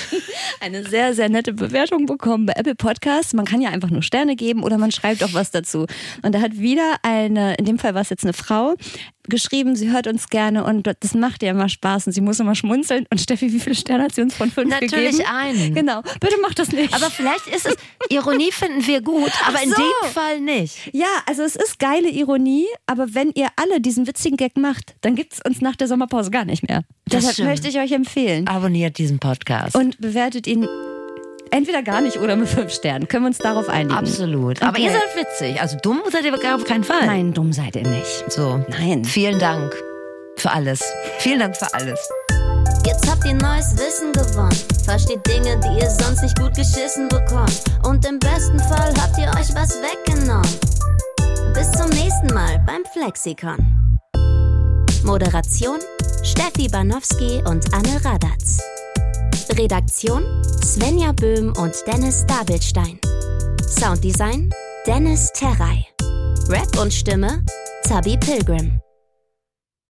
S2: eine sehr, sehr nette Bewertung bekommen bei Apple Podcasts. Man kann ja einfach nur Sterne geben oder man schreibt auch was dazu. Und da hat wieder eine, in dem Fall war es jetzt eine Frau, geschrieben, sie hört uns gerne und das macht ihr immer Spaß und sie muss immer schmunzeln. Und Steffi, wie viele Sterne hat sie uns von fünf
S1: Natürlich
S2: gegeben?
S1: einen.
S2: Genau. Bitte mach das nicht.
S1: Aber vielleicht ist es, Ironie finden wir gut, aber
S2: Ach
S1: in
S2: so.
S1: dem Fall nicht.
S2: Ja, also es ist geile Ironie, aber wenn ihr alle diesen witzigen Gag macht, dann gibt's uns nach der Sommerpause gar nicht mehr.
S1: Das
S2: Deshalb
S1: stimmt.
S2: möchte ich euch empfehlen.
S1: Abonniert diesen Podcast.
S2: Und bewertet ihn entweder gar nicht oder mit fünf Sternen. Können wir uns darauf einigen?
S1: Absolut. Aber
S2: Okay.
S1: ihr seid witzig. Also dumm seid ihr gar auf keinen Fall.
S2: Nein, dumm seid ihr nicht.
S1: So.
S2: Nein.
S1: Vielen Dank für alles. Vielen Dank für alles.
S3: Jetzt habt ihr neues Wissen gewonnen. Versteht Dinge, die ihr sonst nicht gut geschissen bekommt. Und im besten Fall habt ihr euch was weggenommen. Bis zum nächsten Mal beim Flexikon. Moderation Steffi Banowski und Anne Radatz. Redaktion Svenja Böhm und Dennis Dabelstein. Sounddesign Dennis Terrei. Rap und Stimme Zabi Pilgrim.